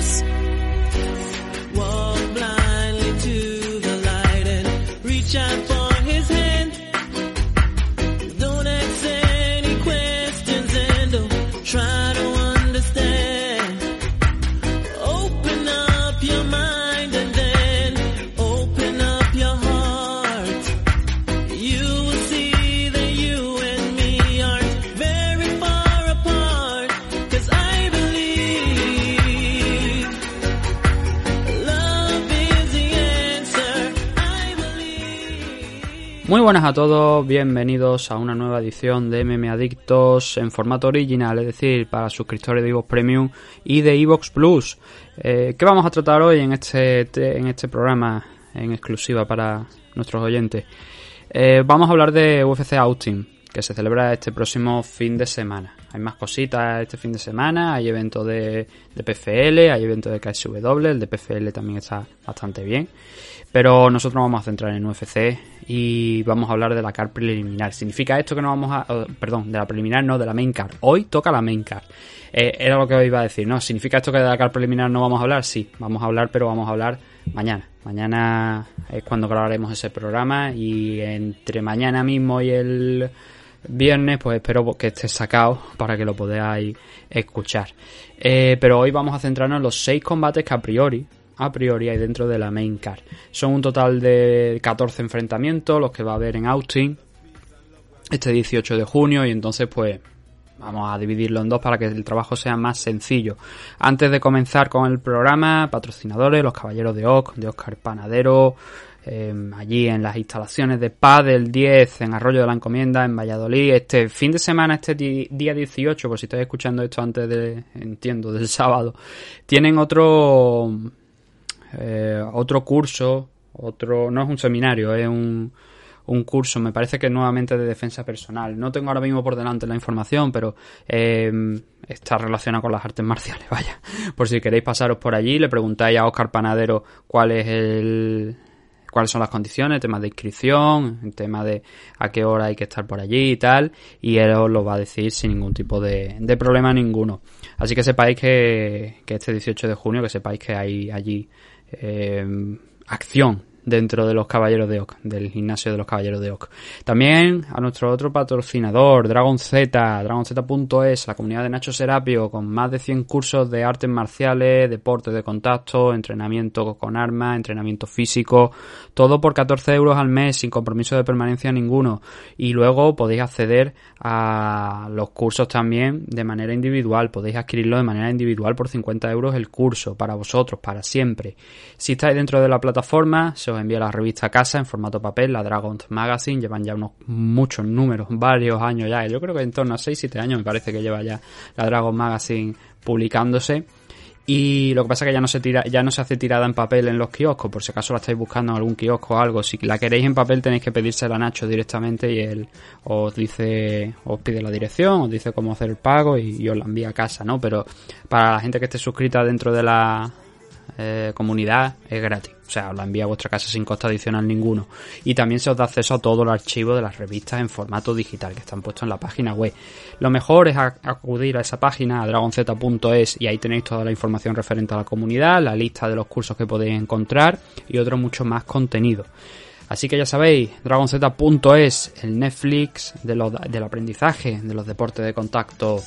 house Muy buenas a todos, bienvenidos a una nueva edición de MM Adictos en formato original, es decir, para suscriptores de Evox Premium y de Evox Plus. Eh, ¿Qué vamos a tratar hoy en este, te- en este programa en exclusiva para nuestros oyentes? Eh, vamos a hablar de UFC Austin, que se celebra este próximo fin de semana. Hay más cositas este fin de semana, hay eventos de, de PFL, hay eventos de KSW, el de PFL también está bastante bien. Pero nosotros nos vamos a centrar en UFC y vamos a hablar de la card preliminar. ¿Significa esto que no vamos a... perdón, de la preliminar, no, de la main card. Hoy toca la main card. Eh, era lo que os iba a decir, ¿no? ¿Significa esto que de la card preliminar no vamos a hablar? Sí, vamos a hablar, pero vamos a hablar mañana. Mañana es cuando grabaremos ese programa y entre mañana mismo y el viernes, pues espero que esté sacado para que lo podáis escuchar. Eh, pero hoy vamos a centrarnos en los seis combates que a priori, a priori hay dentro de la main card. Son un total de 14 enfrentamientos los que va a haber en Austin este 18 de junio y entonces pues vamos a dividirlo en dos para que el trabajo sea más sencillo. Antes de comenzar con el programa, patrocinadores, los Caballeros de Oc, de Oscar Panadero, eh, allí en las instalaciones de PAD del 10 en Arroyo de la Encomienda, en Valladolid. Este fin de semana, este día 18, por si estáis escuchando esto antes de, entiendo, del sábado, tienen otro, eh, otro curso, otro, no es un seminario, es un, un curso, me parece que nuevamente de defensa personal. No tengo ahora mismo por delante la información, pero eh, está relacionado con las artes marciales, vaya. Por si queréis pasaros por allí, le preguntáis a Oscar Panadero cuál es el cuáles son las condiciones, el tema de inscripción, tema de a qué hora hay que estar por allí y tal, y él os lo va a decir sin ningún tipo de, de problema ninguno. Así que sepáis que, que este 18 de junio, que sepáis que hay allí eh, acción dentro de los Caballeros de Oc, del gimnasio de los Caballeros de Oc. También a nuestro otro patrocinador, Dragon Z, dragonz.es, la comunidad de Nacho Serapio, con más de 100 cursos de artes marciales, deportes de contacto, entrenamiento con armas, entrenamiento físico, todo por 14 euros al mes, sin compromiso de permanencia ninguno. Y luego podéis acceder a los cursos también de manera individual, podéis adquirirlo de manera individual por 50 euros el curso, para vosotros, para siempre. Si estáis dentro de la plataforma, se os envía la revista a casa en formato papel, la Dragon Magazine, llevan ya unos muchos números, varios años ya, yo creo que en torno a 6-7 años me parece que lleva ya la Dragon Magazine publicándose. Y lo que pasa es que ya no se tira, ya no se hace tirada en papel en los kioscos, por si acaso la estáis buscando en algún kiosco o algo. Si la queréis en papel tenéis que pedírsela a Nacho directamente y él os dice, os pide la dirección, os dice cómo hacer el pago y, y os la envía a casa, ¿no? Pero para la gente que esté suscrita dentro de la eh, comunidad es gratis. O sea, os la envía a vuestra casa sin coste adicional ninguno. Y también se os da acceso a todo el archivo de las revistas en formato digital que están puestos en la página web. Lo mejor es acudir a esa página, a dragonz.es, y ahí tenéis toda la información referente a la comunidad, la lista de los cursos que podéis encontrar y otro mucho más contenido. Así que ya sabéis, dragonz.es, el Netflix del aprendizaje, de los deportes de contacto.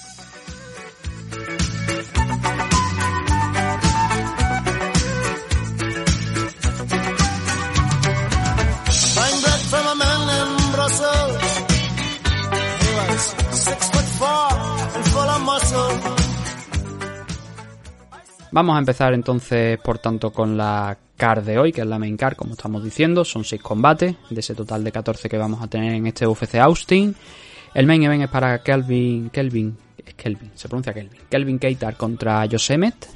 Vamos a empezar entonces, por tanto, con la card de hoy, que es la main card, como estamos diciendo. Son 6 combates, de ese total de 14 que vamos a tener en este UFC Austin. El main event es para Kelvin, Kelvin, es Kelvin, se pronuncia Kelvin. Kelvin Keitar contra Yosemet.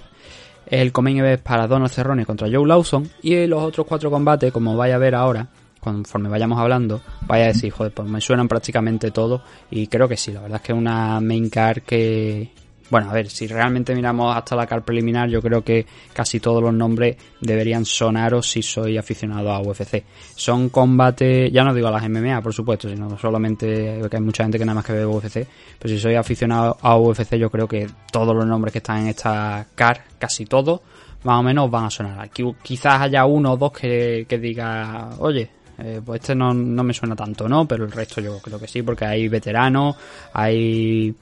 El co-main event es para Donald Cerrone contra Joe Lawson. Y los otros cuatro combates, como vaya a ver ahora, conforme vayamos hablando, vaya a decir, joder, pues me suenan prácticamente todos. Y creo que sí, la verdad es que es una main card que, bueno, a ver, si realmente miramos hasta la car preliminar, yo creo que casi todos los nombres deberían sonaros si soy aficionado a UFC. Son combates, ya no digo a las MMA, por supuesto, sino solamente que hay mucha gente que nada más que ve UFC, pero si soy aficionado a UFC, yo creo que todos los nombres que están en esta car, casi todos, más o menos van a sonar. Aquí quizás haya uno o dos que, diga, oye, eh, pues este no, no me suena tanto, ¿no? Pero el resto yo creo que sí, porque hay veteranos, hay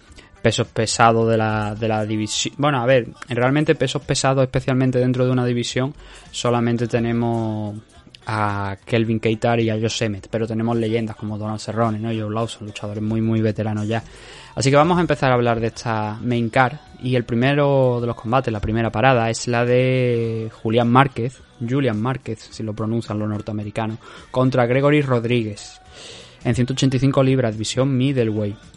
pesos pesados de la, de la división. Bueno, a ver, realmente pesos pesados, especialmente dentro de una división, solamente tenemos a Kelvin Keitar y a Josh Emmett, pero tenemos leyendas como Donald Cerrone, ¿no? Joe Lawson, luchadores muy, muy veteranos ya. Así que vamos a empezar a hablar de esta main car y el primero de los combates, la primera parada, es la de Julián Márquez, Julian Márquez, si lo pronuncian los norteamericanos, contra Gregory Rodríguez en 185 libras, división middleweight.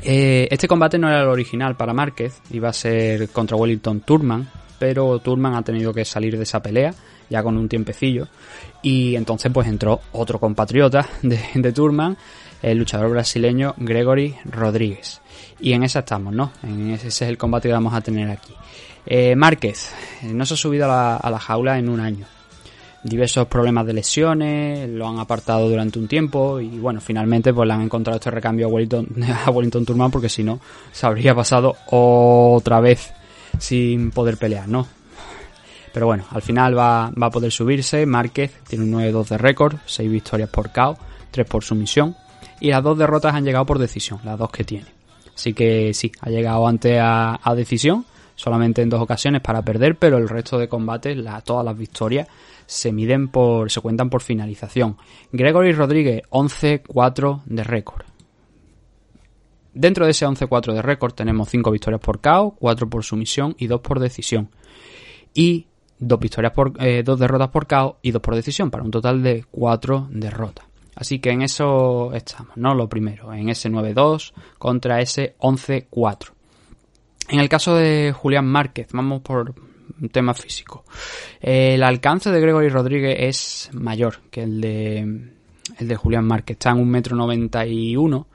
Eh, este combate no era el original para Márquez, iba a ser contra Wellington Turman, pero Turman ha tenido que salir de esa pelea ya con un tiempecillo y entonces pues entró otro compatriota de, Turman, el luchador brasileño Gregory Rodríguez. Y en esa estamos, ¿no? En ese, es el combate que vamos a tener aquí. Eh, Márquez eh, no se ha subido a la jaula en un año diversos problemas de lesiones, lo han apartado durante un tiempo y bueno, finalmente pues le han encontrado este recambio a Wellington, Turman porque si no se habría pasado otra vez sin poder pelear, ¿no? Pero bueno, al final va, va a poder subirse, Márquez tiene un 9-2 de récord, 6 victorias por KO, 3 por sumisión y las dos derrotas han llegado por decisión, las dos que tiene. Así que sí, ha llegado antes a, a decisión, solamente en dos ocasiones para perder, pero el resto de combates, la, todas las victorias se miden por, se cuentan por finalización. Gregory Rodríguez, 11-4 de récord. Dentro de ese 11-4 de récord tenemos 5 victorias por KO, 4 por sumisión y 2 por decisión. Y 2 victorias por, eh, derrotas por KO y 2 por decisión, para un total de 4 derrotas. Así que en eso estamos, ¿no? Lo primero, en ese 9-2 contra ese 11-4. En el caso de Julián Márquez, vamos por, un tema físico. El alcance de Gregory Rodríguez es mayor que el de, el de Julián Márquez. Está en un metro noventa y uno.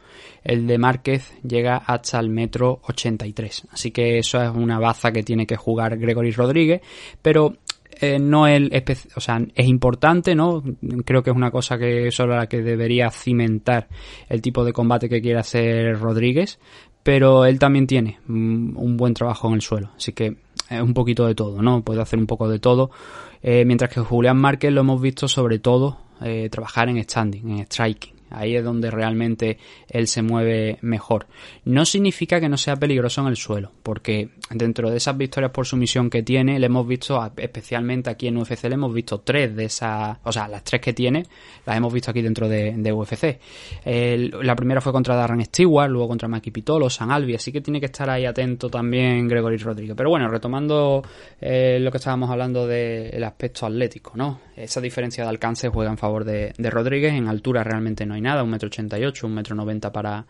El de Márquez llega hasta el metro 83. Así que eso es una baza que tiene que jugar Gregory Rodríguez. Pero eh, no es, o sea, es importante, ¿no? Creo que es una cosa que solo la que debería cimentar el tipo de combate que quiere hacer Rodríguez, pero él también tiene un buen trabajo en el suelo, así que un poquito de todo, ¿no? Puede hacer un poco de todo, eh, mientras que Julián Márquez lo hemos visto sobre todo eh, trabajar en standing, en striking. Ahí es donde realmente él se mueve mejor. No significa que no sea peligroso en el suelo, porque dentro de esas victorias por sumisión que tiene, le hemos visto, especialmente aquí en UFC, le hemos visto tres de esas, o sea, las tres que tiene, las hemos visto aquí dentro de, UFC. la primera fue contra Darren Stewart, luego contra Maki Pitolo, San Albi, así que tiene que estar ahí atento también Gregory Rodríguez. Pero bueno, retomando eh, lo que estábamos hablando del aspecto atlético, ¿no? Esa diferencia de alcance juega en favor de, de Rodríguez, en altura realmente no hay nada, 1,88m, 1,90m para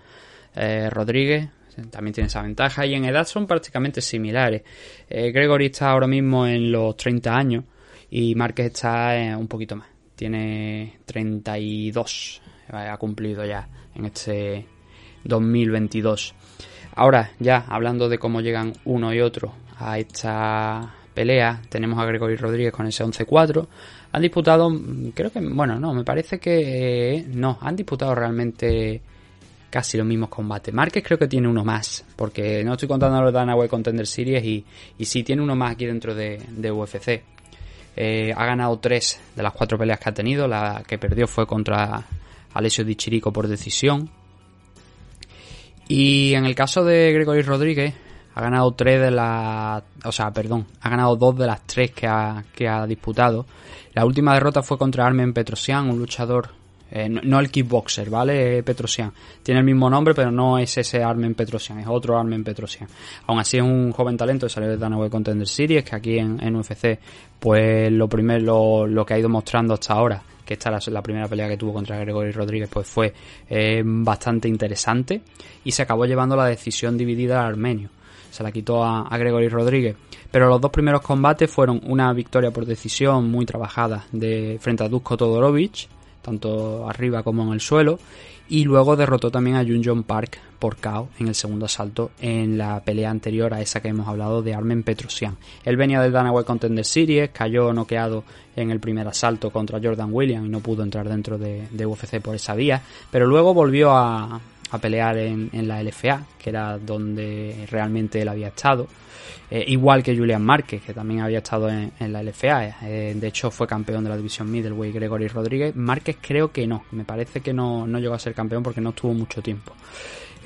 eh, Rodríguez, también tiene esa ventaja y en edad son prácticamente similares. Eh, Gregory está ahora mismo en los 30 años y Márquez está eh, un poquito más, tiene 32, ha cumplido ya en este 2022. Ahora ya hablando de cómo llegan uno y otro a esta pelea, tenemos a Gregory Rodríguez con ese 11-4, han disputado, creo que, bueno, no, me parece que no, han disputado realmente casi los mismos combates. Márquez creo que tiene uno más, porque no estoy contando los Danaway Contender Series y, y sí tiene uno más aquí dentro de, UFC. Eh, ha ganado tres de las cuatro peleas que ha tenido. La que perdió fue contra Alessio Di Chirico por decisión. Y en el caso de Gregory Rodríguez, ha ganado tres de las. O sea, perdón, ha ganado dos de las tres que ha, que ha disputado. La última derrota fue contra Armen Petrosian, un luchador. Eh, no, el kickboxer, ¿vale? Petrosian. Tiene el mismo nombre, pero no es ese Armen Petrosian, es otro Armen Petrosian. Aún así es un joven talento de salir de Danaway Contender Series, que aquí en, UFC, pues lo primero, lo, que ha ido mostrando hasta ahora que esta es la primera pelea que tuvo contra Gregory Rodríguez, pues fue eh, bastante interesante y se acabó llevando la decisión dividida al armenio se la quitó a, Gregory Rodríguez. Pero los dos primeros combates fueron una victoria por decisión muy trabajada de frente a Dusko Todorovic, tanto arriba como en el suelo. Y luego derrotó también a Jun Park por KO en el segundo asalto en la pelea anterior a esa que hemos hablado de Armen Petrosian. Él venía del Dana White Contender Series, cayó noqueado en el primer asalto contra Jordan Williams y no pudo entrar dentro de, de UFC por esa vía, pero luego volvió a, a pelear en, en, la LFA, que era donde realmente él había estado. Eh, igual que Julian Márquez, que también había estado en, en la LFA. Eh, de hecho, fue campeón de la división middleweight Gregory Rodríguez. Márquez creo que no. Me parece que no, no llegó a ser campeón porque no estuvo mucho tiempo.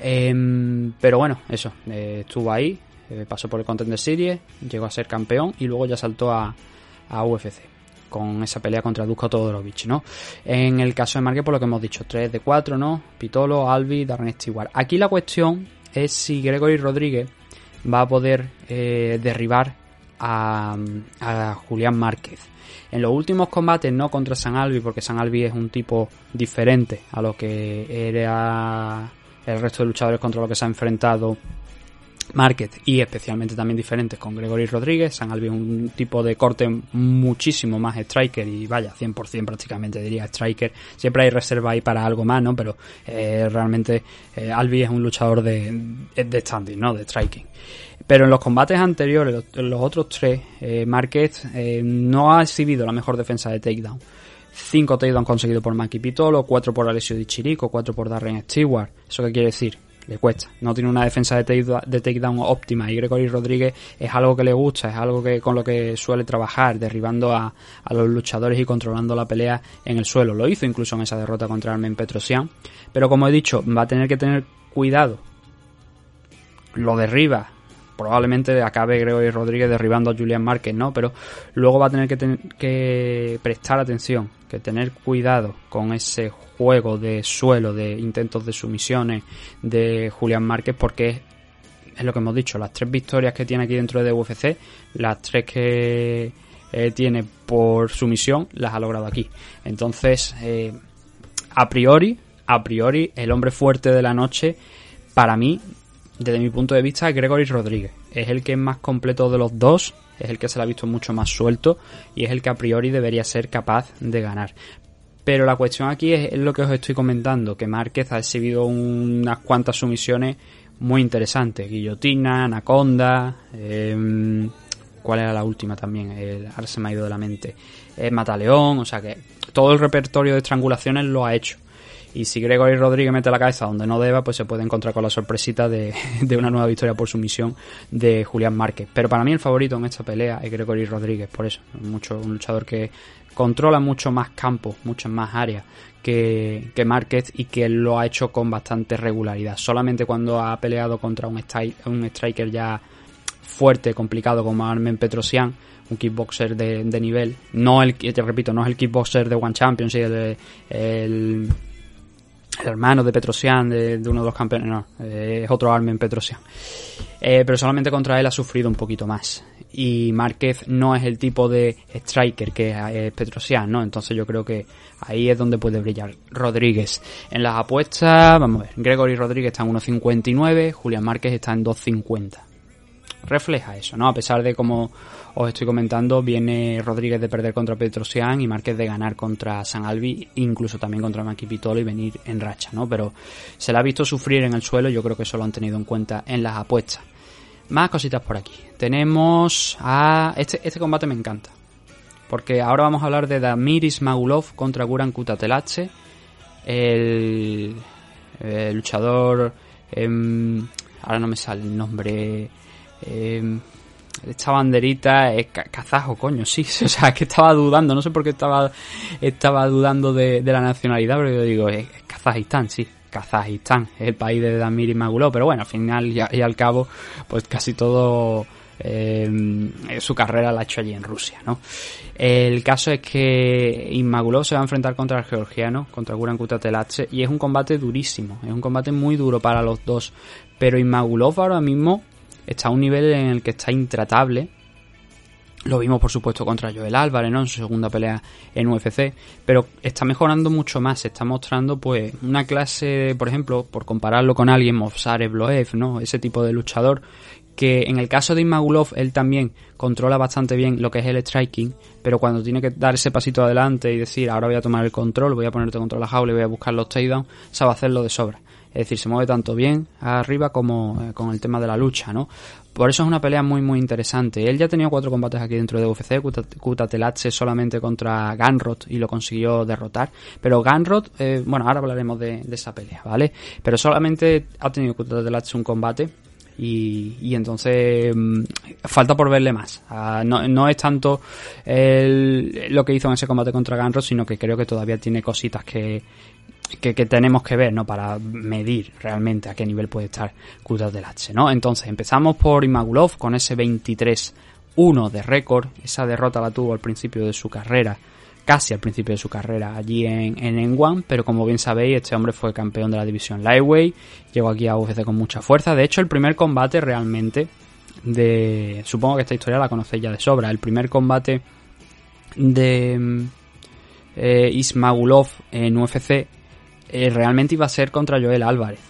Eh, pero bueno, eso. estuvo ahí. pasó por el Contender Series. Llegó a ser campeón. Y luego ya saltó a, a UFC con esa pelea contra Dusko Todorovic, ¿no? En el caso de Márquez, por lo que hemos dicho, 3 de 4, ¿no? Pitolo, Albi, Darren Stewart. Aquí la cuestión es si Gregory Rodríguez va a poder eh, derribar a, a, Julián Márquez. En los últimos combates, no contra San Albi, porque San Albi es un tipo diferente a lo que era el resto de luchadores contra los que se ha enfrentado Márquez y especialmente también diferentes con Gregory Rodríguez. San Albi es un tipo de corte muchísimo más striker y vaya, 100% prácticamente diría striker. Siempre hay reserva ahí para algo más, ¿no? Pero eh, realmente eh, Albi es un luchador de, de standing, ¿no? De striking. Pero en los combates anteriores, los, los otros tres, eh, eh, no ha exhibido la mejor defensa de takedown. Cinco takedowns conseguidos por Maki Pitolo, cuatro por Alessio Di Chirico, cuatro por Darren Stewart. ¿Eso qué quiere decir? Le cuesta. No tiene una defensa de takedown, de takedown óptima y Gregory Rodríguez es algo que le gusta, es algo que con lo que suele trabajar, derribando a, a, los luchadores y controlando la pelea en el suelo. Lo hizo incluso en esa derrota contra Armen Petrosian, pero como he dicho, va a tener que tener cuidado. Lo derriba, probablemente acabe Gregory Rodríguez derribando a Julian Márquez, ¿no? Pero luego va a tener que, que prestar atención, que tener cuidado con ese juego de suelo, de intentos de sumisiones de Julián Márquez, porque es, es, lo que hemos dicho, las tres victorias que tiene aquí dentro de UFC, las tres que eh, tiene por sumisión, las ha logrado aquí. Entonces, eh, a priori, a priori, el hombre fuerte de la noche, para mí, desde mi punto de vista, Gregory Rodríguez. Es el que es más completo de los dos, es el que se le ha visto mucho más suelto y es el que a priori debería ser capaz de ganar. Pero la cuestión aquí es, lo que os estoy comentando, que Márquez ha exhibido unas cuantas sumisiones muy interesantes. Guillotina, Anaconda, eh, ¿cuál era la última también? Ahora se me ha ido de la mente. Eh, Mataleón, o sea que todo el repertorio de estrangulaciones lo ha hecho. Y si Gregory Rodríguez mete la cabeza donde no deba, pues se puede encontrar con la sorpresita de, de, una nueva victoria por sumisión de Julián Márquez. Pero para mí el favorito en esta pelea es Gregory Rodríguez, por eso. Mucho, un luchador que controla mucho más campo, muchas más áreas que, que Márquez y que lo ha hecho con bastante regularidad. Solamente cuando ha peleado contra un, un striker ya fuerte, complicado como Armen Petrosian, un kickboxer de, de, nivel. No el, te repito, no es el kickboxer de One Champions, el, el, hermano de Petrosian, de, uno de los campeones, no, eh, es otro Armen Petrosian. Eh, pero solamente contra él ha sufrido un poquito más. Y Márquez no es el tipo de striker que es Petrosian, ¿no? Entonces yo creo que ahí es donde puede brillar Rodríguez. En las apuestas, vamos a ver, Gregory Rodríguez está en 1.59, Julián Márquez está en 2.50 refleja eso, ¿no? A pesar de como os estoy comentando, viene Rodríguez de perder contra Petrosian y Márquez de ganar contra San Albi, incluso también contra Maki Pitolo y venir en racha, ¿no? Pero se la ha visto sufrir en el suelo, yo creo que eso lo han tenido en cuenta en las apuestas. Más cositas por aquí. Tenemos a... Este, este combate me encanta. Porque ahora vamos a hablar de Damiris Magulov contra Guran Kutatelache. El, el luchador... Eh, ahora no me sale el nombre eh, esta banderita es kazajo, coño, sí. O sea, que estaba dudando, no sé por qué estaba, estaba dudando de, de la nacionalidad, pero yo digo, es, Kazajistán, sí. Kazajistán es el país de Damir y Magulov, pero bueno, al final y, al cabo, pues casi todo eh, su carrera la ha hecho allí en Rusia, ¿no? El caso es que Inmagulov se va a enfrentar contra el georgiano, contra Guran Kutatelache, y es un combate durísimo, es un combate muy duro para los dos, pero Inmagulov ahora mismo está a un nivel en el que está intratable. Lo vimos, por supuesto, contra Joel Álvarez, ¿no? En su segunda pelea en UFC. Pero está mejorando mucho más. Está mostrando, pues, una clase, por ejemplo, por compararlo con alguien, Movsar Bloev, ¿no? Ese tipo de luchador que en el caso de Imagulov él también controla bastante bien lo que es el striking, pero cuando tiene que dar ese pasito adelante y decir ahora voy a tomar el control, voy a ponerte control la jaula y voy a buscar los takedowns, sabe hacerlo de sobra. Es decir, se mueve tanto bien arriba como eh, con el tema de la lucha, ¿no? Por eso es una pelea muy muy interesante. Él ya ha tenido cuatro combates aquí dentro de UFC, Kutatelache solamente contra Ganrod y lo consiguió derrotar. Pero Ganrod, eh, bueno, ahora hablaremos de, esa pelea, ¿vale? Pero solamente ha tenido Kutatelache un combate y, entonces mm, falta por verle más. Ah, no, es tanto lo que hizo en ese combate contra Ganrod, sino que creo que todavía tiene cositas que, que, tenemos que ver, ¿no? Para medir realmente a qué nivel puede estar Kutas del H, ¿no? Entonces empezamos por Imagulov con ese 23-1 de récord. Esa derrota la tuvo al principio de su carrera casi al principio de su carrera allí en, en N1, pero como bien sabéis, este hombre fue campeón de la división Lightweight, llegó aquí a UFC con mucha fuerza. De hecho, el primer combate realmente de. Supongo que esta historia la conocéis ya de sobra. El primer combate de eh, Ismagulov en UFC eh, realmente iba a ser contra Joel Álvarez.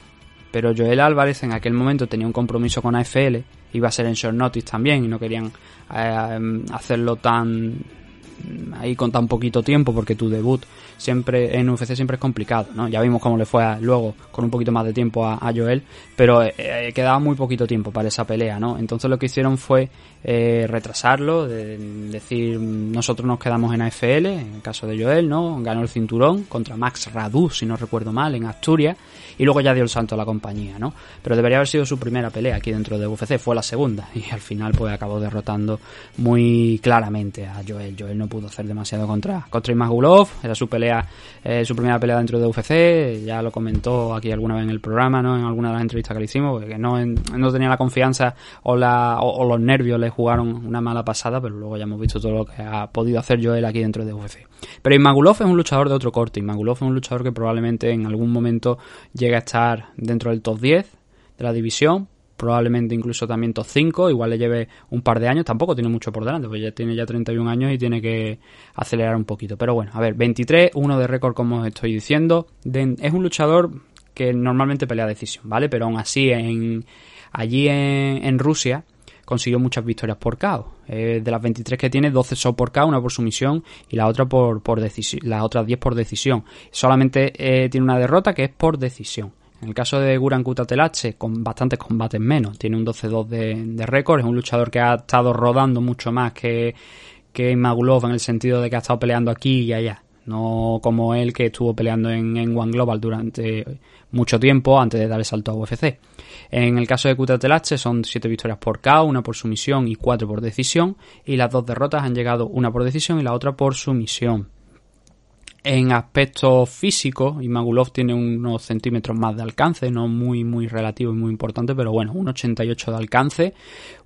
Pero Joel Álvarez en aquel momento tenía un compromiso con AFL, iba a ser en short notice también y no querían eh, hacerlo tan ahí con tan poquito tiempo porque tu debut siempre en UFC siempre es complicado, ¿no? Ya vimos cómo le fue luego con un poquito más de tiempo a, Joel, pero eh, eh, quedaba muy poquito tiempo para esa pelea, ¿no? Entonces lo que hicieron fue eh, retrasarlo, de, decir nosotros nos quedamos en AFL, en el caso de Joel, ¿no? Ganó el cinturón contra Max Radu, si no recuerdo mal, en Asturias, y luego ya dio el salto a la compañía, ¿no? Pero debería haber sido su primera pelea aquí dentro de UFC, fue la segunda, y al final pues acabó derrotando muy claramente a. Joel no pudo hacer demasiado contra, contra Imagulov, era su pelea eh, su primera pelea dentro de UFC, ya lo comentó aquí alguna vez en el programa, ¿no? En alguna de las entrevistas que le hicimos, que no, no tenía la confianza o, la, o, los nervios le jugaron una mala pasada, pero luego ya hemos visto todo lo que ha podido hacer Joel aquí dentro de UFC. Pero Imagulov es un luchador de otro corte, Imagulov es un luchador que probablemente en algún momento llegue a estar dentro del top 10 de la división, probablemente incluso también top 5, igual le lleve un par de años, tampoco tiene mucho por delante, porque ya tiene ya 31 años y tiene que acelerar un poquito. Pero bueno, a ver, 23, uno de récord como os estoy diciendo, es un luchador que normalmente pelea decisión, ¿vale? Pero aún así, en, allí en, Rusia consiguió muchas victorias por KO. De las 23 que tiene, 12 son por KO, una por sumisión y la otra por, por decisión, las otras 10 por decisión. Solamente eh, tiene una derrota que es por decisión. En el caso de Guran Kutatelache, con bastantes combates menos, tiene un 12-2 de, récord, es un luchador que ha estado rodando mucho más que, que Magulov en el sentido de que ha estado peleando aquí y allá. No como él que estuvo peleando en, en One Global durante mucho tiempo antes de dar el salto a UFC. En el caso de Kutatelache son 7 victorias por KO, una por sumisión y 4 por decisión. Y las dos derrotas han llegado una por decisión y la otra por sumisión. En aspecto físico, Imagulov tiene unos centímetros más de alcance, no muy muy relativo y muy importante, pero bueno, 1,88 de alcance,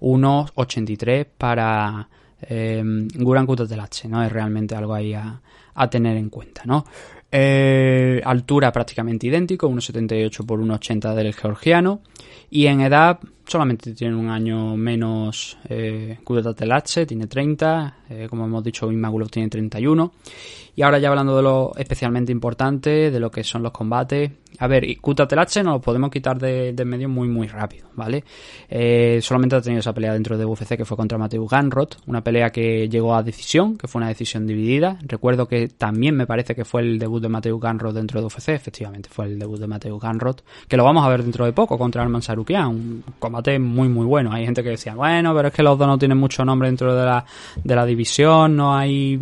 unos 83 para eh, Guran Kutatelache, ¿no? Es realmente algo ahí a, a tener en cuenta, ¿no? Eh, altura prácticamente idéntico, 1,78 por 1,80 del georgiano. Y en edad solamente tiene un año menos eh, Kutatelache, tiene 30, eh, como hemos dicho, Imagulov tiene 31. Y ahora ya hablando de lo especialmente importante, de lo que son los combates. A ver, Kutatelache nos lo podemos quitar de, medio muy muy rápido, ¿vale? Eh, solamente ha tenido esa pelea dentro de UFC que fue contra Mateo Ganrot, una pelea que llegó a decisión, que fue una decisión dividida. Recuerdo que también me parece que fue el debut de Mateo Ganrot dentro de UFC, efectivamente fue el debut de Mateo Ganrot, que lo vamos a ver dentro de poco contra Arman Sarukian, un muy muy bueno. Hay gente que decía, bueno, pero es que los dos no tienen mucho nombre dentro de la, de la división, no hay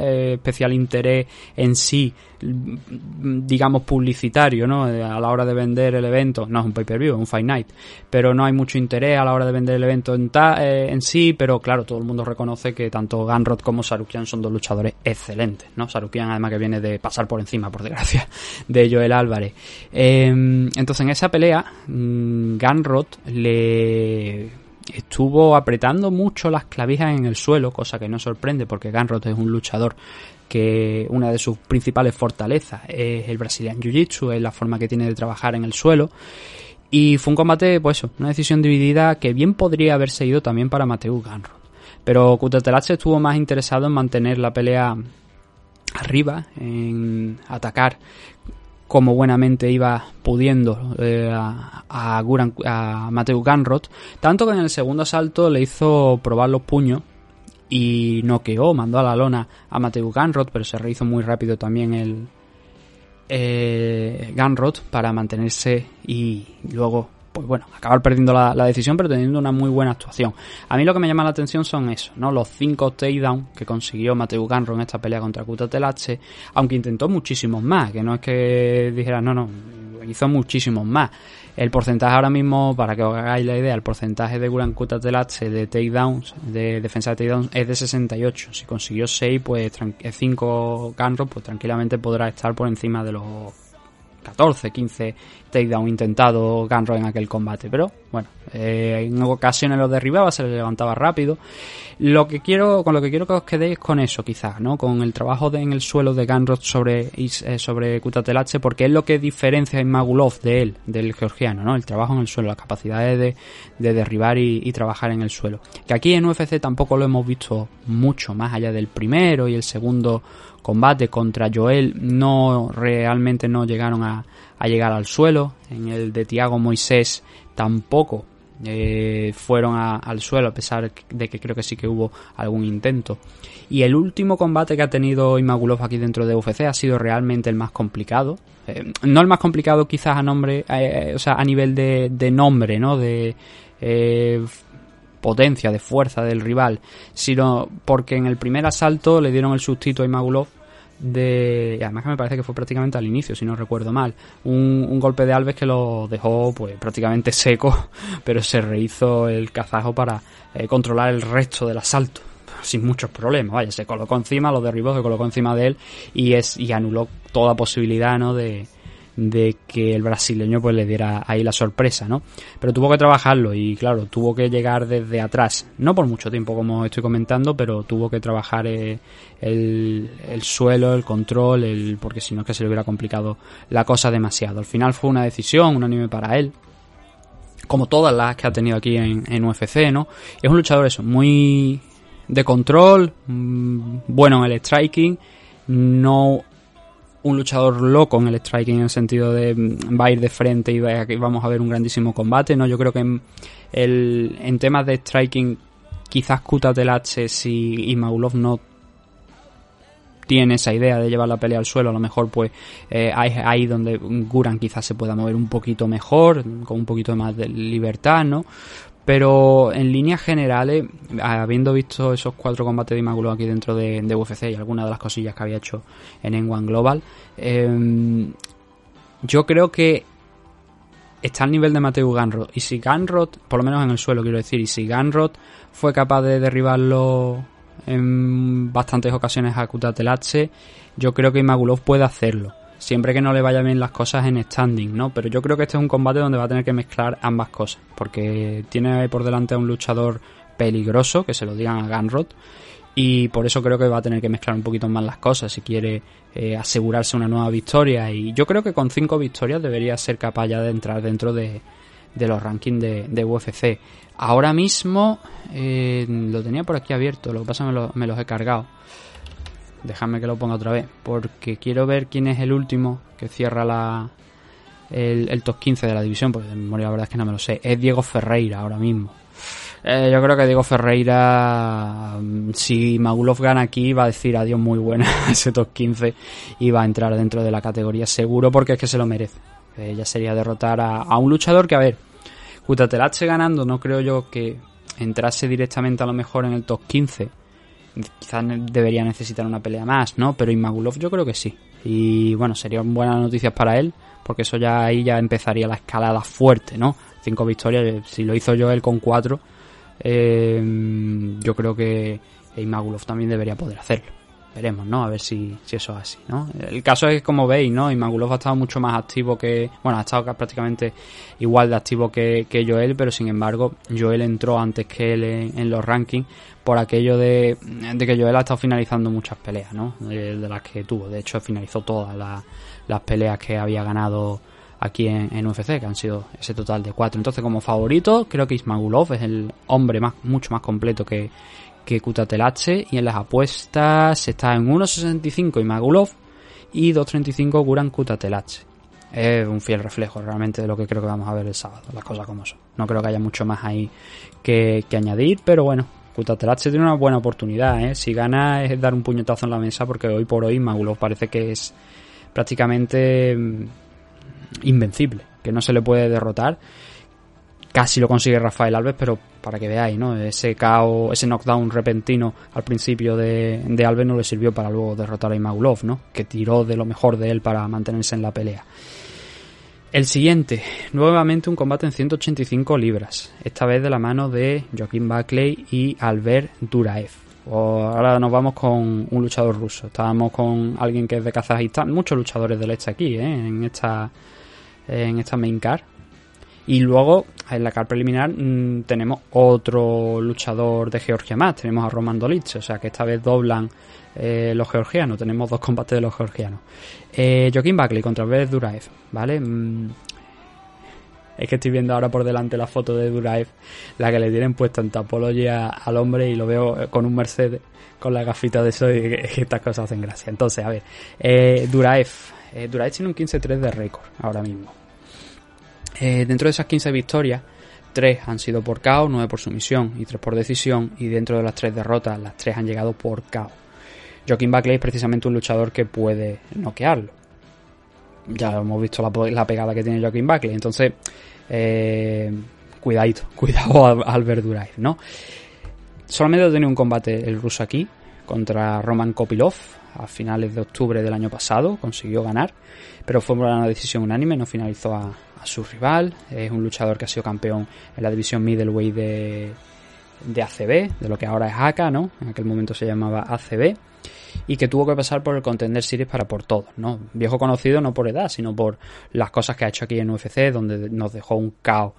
eh, especial interés en sí, digamos, publicitario, ¿no? A la hora de vender el evento, no es un pay-per-view, es un Fight Night, pero no hay mucho interés a la hora de vender el evento en, eh, sí, pero claro, todo el mundo reconoce que tanto Ganrod como Sarukian son dos luchadores excelentes, ¿no? Sarukian además que viene de pasar por encima, por desgracia, de Joel Álvarez. Em, entonces en esa pelea, mm, Ganrod le estuvo apretando mucho las clavijas en el suelo, cosa que no sorprende porque Ganrod es un luchador que una de sus principales fortalezas es el Brazilian Jiu-Jitsu, es la forma que tiene de trabajar en el suelo. Y fue un combate, pues eso, una decisión dividida que bien podría haberse ido también para Mateo Ganrod. Pero Kutatelache estuvo más interesado en mantener la pelea arriba, en atacar como buenamente iba pudiendo eh, a, a, Guran, a Mateo Ganrot, tanto que en el segundo asalto le hizo probar los puños y noqueó, mandó a la lona a Mateo Ganrot, pero se rehizo muy rápido también el eh, Ganrot para mantenerse y luego pues bueno, acabar perdiendo la, decisión, pero teniendo una muy buena actuación. A mí lo que me llama la atención son eso, ¿no? Los cinco takedowns que consiguió Mateo Ganro en esta pelea contra Kuta Telache, aunque intentó muchísimos más, que no es que dijera, no, no, hizo muchísimos más. El porcentaje ahora mismo, para que os hagáis la idea, el porcentaje de Guran Kuta Telache de takedowns, de defensa de takedowns, es de 68. Si consiguió 6, pues 5 Ganro, pues tranquilamente podrá estar por encima de los 14, 15 takedown intentado Ganro en aquel combate. Pero bueno, eh, en ocasiones lo derribaba, se le levantaba rápido. Lo que quiero, con lo que quiero que os quedéis con eso, quizás, ¿no? Con el trabajo en el suelo de Ganro sobre, eh, sobre Kutatelache, porque es lo que diferencia a Magulov de él, del georgiano, ¿no? El trabajo en el suelo, las capacidades de, de derribar y, trabajar en el suelo. Que aquí en UFC tampoco lo hemos visto mucho, más allá del primero y el segundo combate contra Joel no realmente no llegaron a, a llegar al suelo. En el de Tiago Moisés tampoco eh, fueron al suelo, a pesar de que creo que sí que hubo algún intento. Y el último combate que ha tenido Imagulov aquí dentro de UFC ha sido realmente el más complicado. Eh, no el más complicado quizás a nombre, eh, o sea, a nivel de, de nombre, ¿no? De eh, potencia, de fuerza del rival, sino porque en el primer asalto le dieron el sustituto a Imagulov de además que me parece que fue prácticamente al inicio si no recuerdo mal. Un, un, golpe de Alves que lo dejó pues prácticamente seco pero se rehizo el kazajo para eh, controlar el resto del asalto sin muchos problemas. Vaya se colocó encima lo derribó se colocó encima de él y es y anuló toda posibilidad no de de que el brasileño pues le diera ahí la sorpresa, ¿no? Pero tuvo que trabajarlo y claro, tuvo que llegar desde atrás, no por mucho tiempo como estoy comentando, pero tuvo que trabajar eh, el, el, suelo, el control, el porque si no es que se le hubiera complicado la cosa demasiado. Al final fue una decisión, un anime para él, como todas las que ha tenido aquí en, en UFC, ¿no? Es un luchador eso, muy de control, mmm, bueno en el striking, no un luchador loco en el striking en el sentido de va a ir de frente y va, vamos a ver un grandísimo combate, ¿no? Yo creo que en, el, en temas de striking quizás Kuta Telache si Imagulov no tiene esa idea de llevar la pelea al suelo, a lo mejor pues eh, ahí, ahí donde Guran quizás se pueda mover un poquito mejor, con un poquito más de libertad, ¿no? Pero en líneas generales, habiendo visto esos cuatro combates de Imagulov aquí dentro de, UFC y algunas de las cosillas que había hecho en N1 Global, eh, yo creo que está al nivel de Mateo Ganrod. Y si Ganrod, por lo menos en el suelo quiero decir, y si Ganrod fue capaz de derribarlo en bastantes ocasiones a Kutatelache, yo creo que Imagulov puede hacerlo siempre que no le vaya bien las cosas en standing, ¿no? Pero yo creo que este es un combate donde va a tener que mezclar ambas cosas, porque tiene por delante a un luchador peligroso, que se lo digan a Ganrod, y por eso creo que va a tener que mezclar un poquito más las cosas si quiere eh, asegurarse una nueva victoria, y yo creo que con cinco victorias debería ser capaz ya de entrar dentro de, los rankings de, UFC. Ahora mismo eh, lo tenía por aquí abierto, lo que pasa me, lo, me los he cargado. Déjame que lo ponga otra vez, porque quiero ver quién es el último que cierra la el, el top 15 de la división, porque de memoria la verdad es que no me lo sé. Es Diego Ferreira ahora mismo. Eh, yo creo que Diego Ferreira, si Magulov gana aquí, va a decir adiós muy buena a ese top 15 y va a entrar dentro de la categoría seguro porque es que se lo merece. Eh, ya sería derrotar a, un luchador que, a ver, Kutatelache ganando, no creo yo que entrase directamente a lo mejor en el top 15 quizás debería necesitar una pelea más, ¿no? Pero Imagulov yo creo que sí. Y bueno, serían buenas noticias para él, porque eso ya ahí ya empezaría la escalada fuerte, ¿no? Cinco victorias, si lo hizo yo él con cuatro, eh, yo creo que Imagulov también debería poder hacerlo. Veremos, ¿no? A ver si, si eso es así, ¿no? El caso es como veis, ¿no? Imagulov ha estado mucho más activo que... Bueno, ha estado prácticamente igual de activo que, que Joel, pero sin embargo, Joel entró antes que él en los rankings por aquello de, que Joel ha estado finalizando muchas peleas, ¿no? De, las que tuvo. De hecho, finalizó todas las, peleas que había ganado aquí en, UFC, que han sido ese total de cuatro. Entonces, como favorito, creo que Ismagulov es el hombre más, mucho más completo que, que Kutatelache y en las apuestas está en 1.65 Imagulov y 2.35 Guran Kutatelache. es un fiel reflejo realmente de lo que creo que vamos a ver el sábado, las cosas como son. No creo que haya mucho más ahí que añadir, pero bueno, Kutatelatse tiene una buena oportunidad, ¿eh? Si gana es dar un puñetazo en la mesa porque hoy por hoy Magulov parece que es prácticamente mm, invencible, que no se le puede derrotar. Casi lo consigue Rafael Alves, pero para que veáis, ¿no? Ese KO, ese knockdown repentino al principio de, de Alves no le sirvió para luego derrotar a Imagulov, ¿no? Que tiró de lo mejor de él para mantenerse en la pelea. El siguiente, nuevamente un combate en 185 libras, esta vez de la mano de Joaquín Buckley y Albert Duraev. Ahora nos vamos con un luchador ruso. Estábamos con alguien que es de Kazajistán, muchos luchadores del este aquí, ¿eh? en esta en esta main card. Y luego en la card preliminar mmm, tenemos otro luchador de Georgia más, tenemos a Roman Dolic, o sea que esta vez doblan eh, los georgianos, tenemos dos combates de los georgianos. Eh, Joaquín Buckley contra Albert Duraev, ¿vale? Mm, es que estoy viendo ahora por delante la foto de Duraev, la que le tienen puesta en Tapology al hombre y lo veo con un Mercedes con la gafita de eso y estas cosas hacen gracia. Entonces, a ver, eh, Duraev, eh, Duraev tiene un 15-3 de récord ahora mismo. Eh, dentro de esas 15 victorias, 3 han sido por KO, 9 por sumisión y 3 por decisión. Y dentro de las 3 derrotas, las 3 han llegado por KO. Joaquín Buckley es precisamente un luchador que puede noquearlo. Ya hemos visto la, la pegada que tiene Joaquín Buckley. Entonces, eh, cuidadito, cuidado a Albert Duraev, ¿no? Solamente ha tenido un combate el ruso aquí contra Roman Kopilov a finales de octubre del año pasado. Consiguió ganar, pero fue una decisión unánime, no finalizó a, a su rival. Es un luchador que ha sido campeón en la división middleweight de, de ACB, de lo que ahora es ACA, ¿no? En aquel momento se llamaba ACB. Y que tuvo que pasar por el Contender Series para por todos, ¿no? Viejo conocido no por edad, sino por las cosas que ha hecho aquí en UFC, donde nos dejó un caos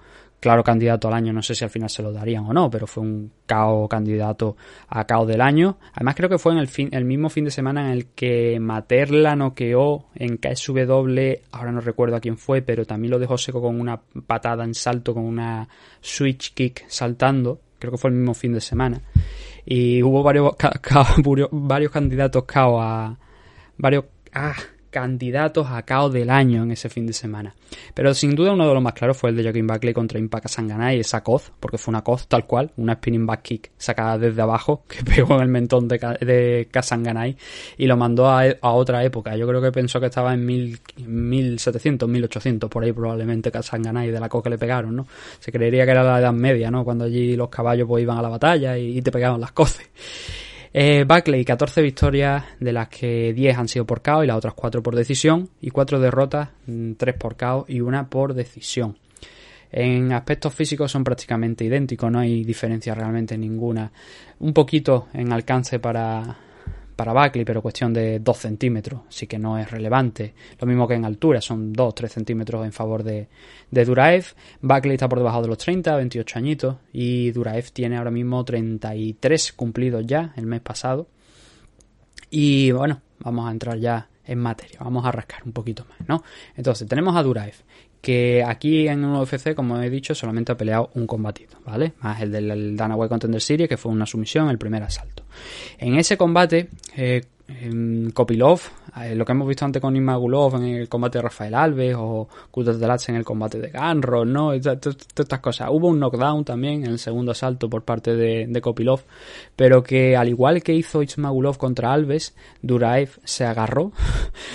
claro candidato al año, no sé si al final se lo darían o no, pero fue un KO candidato a KO del año. Además creo que fue en el, fin, el mismo fin de semana en el que Materla noqueó en KSW, ahora no recuerdo a quién fue, pero también lo dejó seco con una patada en salto, con una switch kick saltando, creo que fue el mismo fin de semana. Y hubo varios, varios candidatos KO a... varios... Ah, candidatos a KO del año en ese fin de semana. Pero sin duda uno de los más claros fue el de Joaquin Buckley contra Impact Sanganay, esa coz, porque fue una coz tal cual, una spinning back kick sacada desde abajo, que pegó en el mentón de, de y lo mandó a, a, otra época. Yo creo que pensó que estaba en mil, 1700, 1800, por ahí probablemente Kasanganay de la coz que le pegaron, ¿no? Se creería que era la Edad Media, ¿no? Cuando allí los caballos pues iban a la batalla y, y te pegaban las coces. Eh, Buckley, 14 victorias, de las que 10 han sido por KO y las otras 4 por decisión, y 4 derrotas, 3 por KO y 1 por decisión. En aspectos físicos son prácticamente idénticos, no hay diferencia realmente ninguna. Un poquito en alcance para, para Buckley, pero cuestión de 2 centímetros, sí que no es relevante. Lo mismo que en altura, son 2-3 centímetros en favor de, de Duraev. Buckley está por debajo de los 30, 28 añitos, y Duraev tiene ahora mismo 33 cumplidos ya el mes pasado. Y bueno, vamos a entrar ya en materia, vamos a rascar un poquito más, ¿no? Entonces, tenemos a Duraev, que aquí en UFC, como he dicho, solamente ha peleado un combatito, ¿vale? Más el del Dana White Contender Series, que fue una sumisión, el primer asalto. En ese combate, eh, Kopilov, eh, lo que hemos visto antes con Imagulov en el combate de Rafael Alves o Kutas en el combate de Ganro, ¿no? Todas estas cosas. Hubo un knockdown también en el segundo asalto por parte de, de Kopilov, pero que al igual que hizo Ismagulov contra Alves, Duraev se agarró,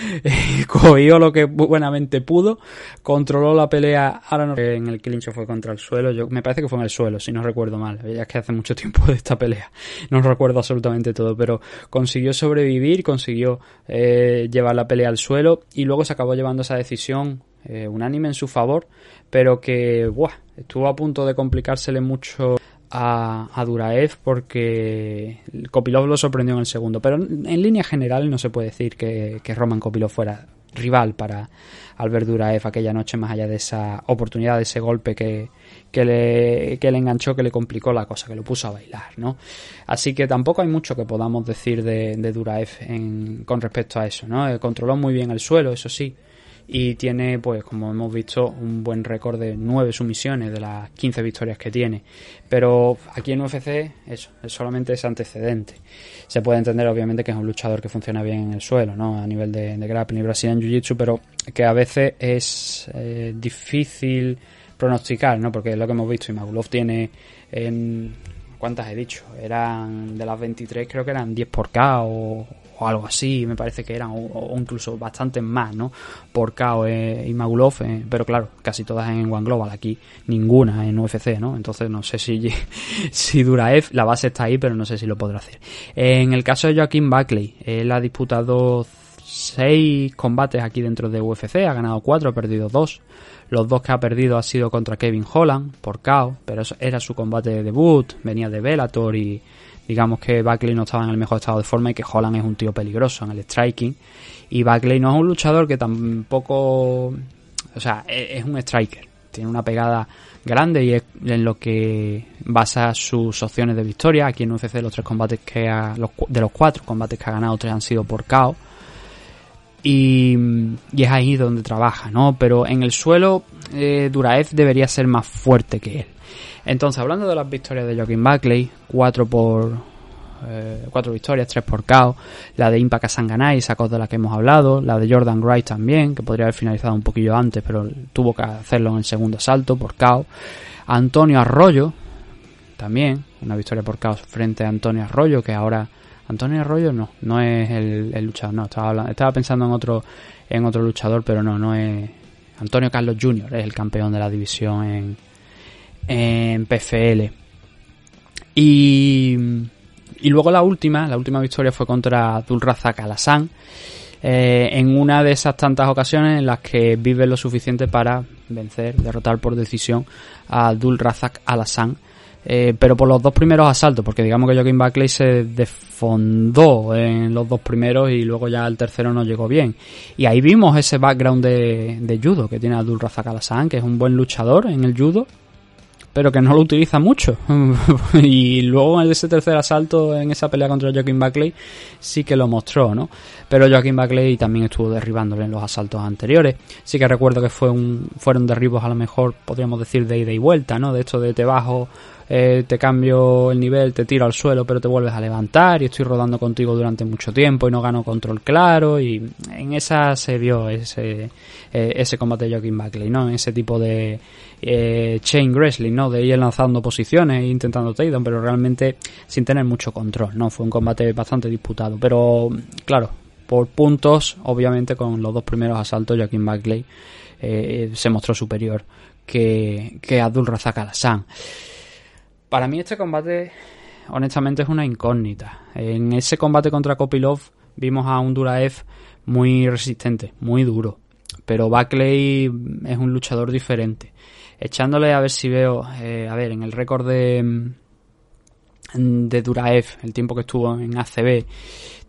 cogió lo que buenamente pudo, controló la pelea, ahora no en el clinch fue contra el suelo, yo me parece que fue en el suelo, si no recuerdo mal, ya es que hace mucho tiempo de esta pelea, no recuerdo absolutamente todo, pero consiguió sobrevivir consiguió eh, llevar la pelea al suelo y luego se acabó llevando esa decisión eh, unánime en su favor, pero que buah, estuvo a punto de complicársele mucho a, a Duraev porque Kopilov lo sorprendió en el segundo, pero en línea general no se puede decir que, que Roman Kopilov fuera rival para Albert Duraev aquella noche, más allá de esa oportunidad, de ese golpe que, que, le, que le enganchó, que le complicó la cosa, que lo puso a bailar, ¿no? Así que tampoco hay mucho que podamos decir de, de en, con respecto a eso, ¿no? Controló muy bien el suelo, eso sí, y tiene, pues como hemos visto, un buen récord de 9 sumisiones de las 15 victorias que tiene. Pero aquí en UFC, eso, es solamente ese antecedente. Se puede entender, obviamente, que es un luchador que funciona bien en el suelo, ¿no? A nivel de, de grappling y Brazilian Jiu-Jitsu, pero que a veces es eh, difícil pronosticar, ¿no? Porque es lo que hemos visto, y Magulov tiene en ¿Cuántas he dicho? Eran de las 23, creo que eran 10 por K o, algo así, me parece que eran, o, incluso bastantes más, ¿no? Por K eh, y Magulov, eh, pero claro, casi todas en One Global, aquí ninguna en UFC, ¿no? Entonces no sé si, si Duraev, la base está ahí, pero no sé si lo podrá hacer. En el caso de Joaquín Buckley, él ha disputado 6 combates aquí dentro de UFC, ha ganado 4, ha perdido 2. Los dos que ha perdido ha sido contra Kevin Holland por KO, pero eso era su combate de debut, venía de Bellator y digamos que Buckley no estaba en el mejor estado de forma y que Holland es un tío peligroso en el striking. Y Buckley no es un luchador que tampoco, o sea, e-, es un striker, tiene una pegada grande y es en lo que basa sus opciones de victoria. Aquí en UFC los tres combates que ha, de los cuatro combates que ha ganado, tres han sido por KO y, es ahí donde trabaja, ¿no? Pero en el suelo eh, Duraev debería ser más fuerte que él. Entonces, hablando de las victorias de Joaquín Buckley, 4 por eh, cuatro victorias, 3 por KO, la de Impa Kasanganay, sacó de la que hemos hablado, la de Jordan Wright también, que podría haber finalizado un poquillo antes, pero tuvo que hacerlo en el segundo asalto por KO. Antonio Arroyo, también, una victoria por KO frente a Antonio Arroyo, que ahora Antonio Arroyo no, no es el, luchador, no, estaba, estaba pensando en otro, en otro luchador, pero no, no es Antonio Carlos Jr., es el campeón de la división en, en PFL. Y, y luego la última, la última victoria fue contra Dulrazak Alassane, eh, en una de esas tantas ocasiones en las que vive lo suficiente para vencer, derrotar por decisión a Dulrazak Alassane eh, pero por los dos primeros asaltos, porque digamos que Joaquín Buckley se desfondó en los dos primeros y luego ya el tercero no llegó bien. Y ahí vimos ese background de, judo que tiene Abdul Razak Alassane, que es un buen luchador en el judo, pero que no lo utiliza mucho. y luego en ese tercer asalto, en esa pelea contra Joaquín Buckley, sí que lo mostró, ¿no? Pero Joaquín Buckley también estuvo derribándole en los asaltos anteriores. Sí que recuerdo que fue un, fueron derribos a lo mejor, podríamos decir, de ida y vuelta, ¿no? De esto de te bajo, eh, te cambio el nivel, te tiro al suelo, pero te vuelves a levantar y estoy rodando contigo durante mucho tiempo y no gano control claro. Y en esa se vio ese, eh, ese combate de Joaquín Buckley, ¿no? En ese tipo de eh, chain wrestling, ¿no? De ir lanzando posiciones e intentando takedown, pero realmente sin tener mucho control, ¿no? Fue un combate bastante disputado, pero claro, por puntos, obviamente con los dos primeros asaltos, Joaquín Buckley eh, se mostró superior que, que Abdul Razak. Para mí este combate, honestamente, es una incógnita. En ese combate contra Kopilov vimos a un Duraev muy resistente, muy duro. Pero Buckley es un luchador diferente echándole a ver si veo, eh, a ver, en el récord de, de Duraev, el tiempo que estuvo en ACB,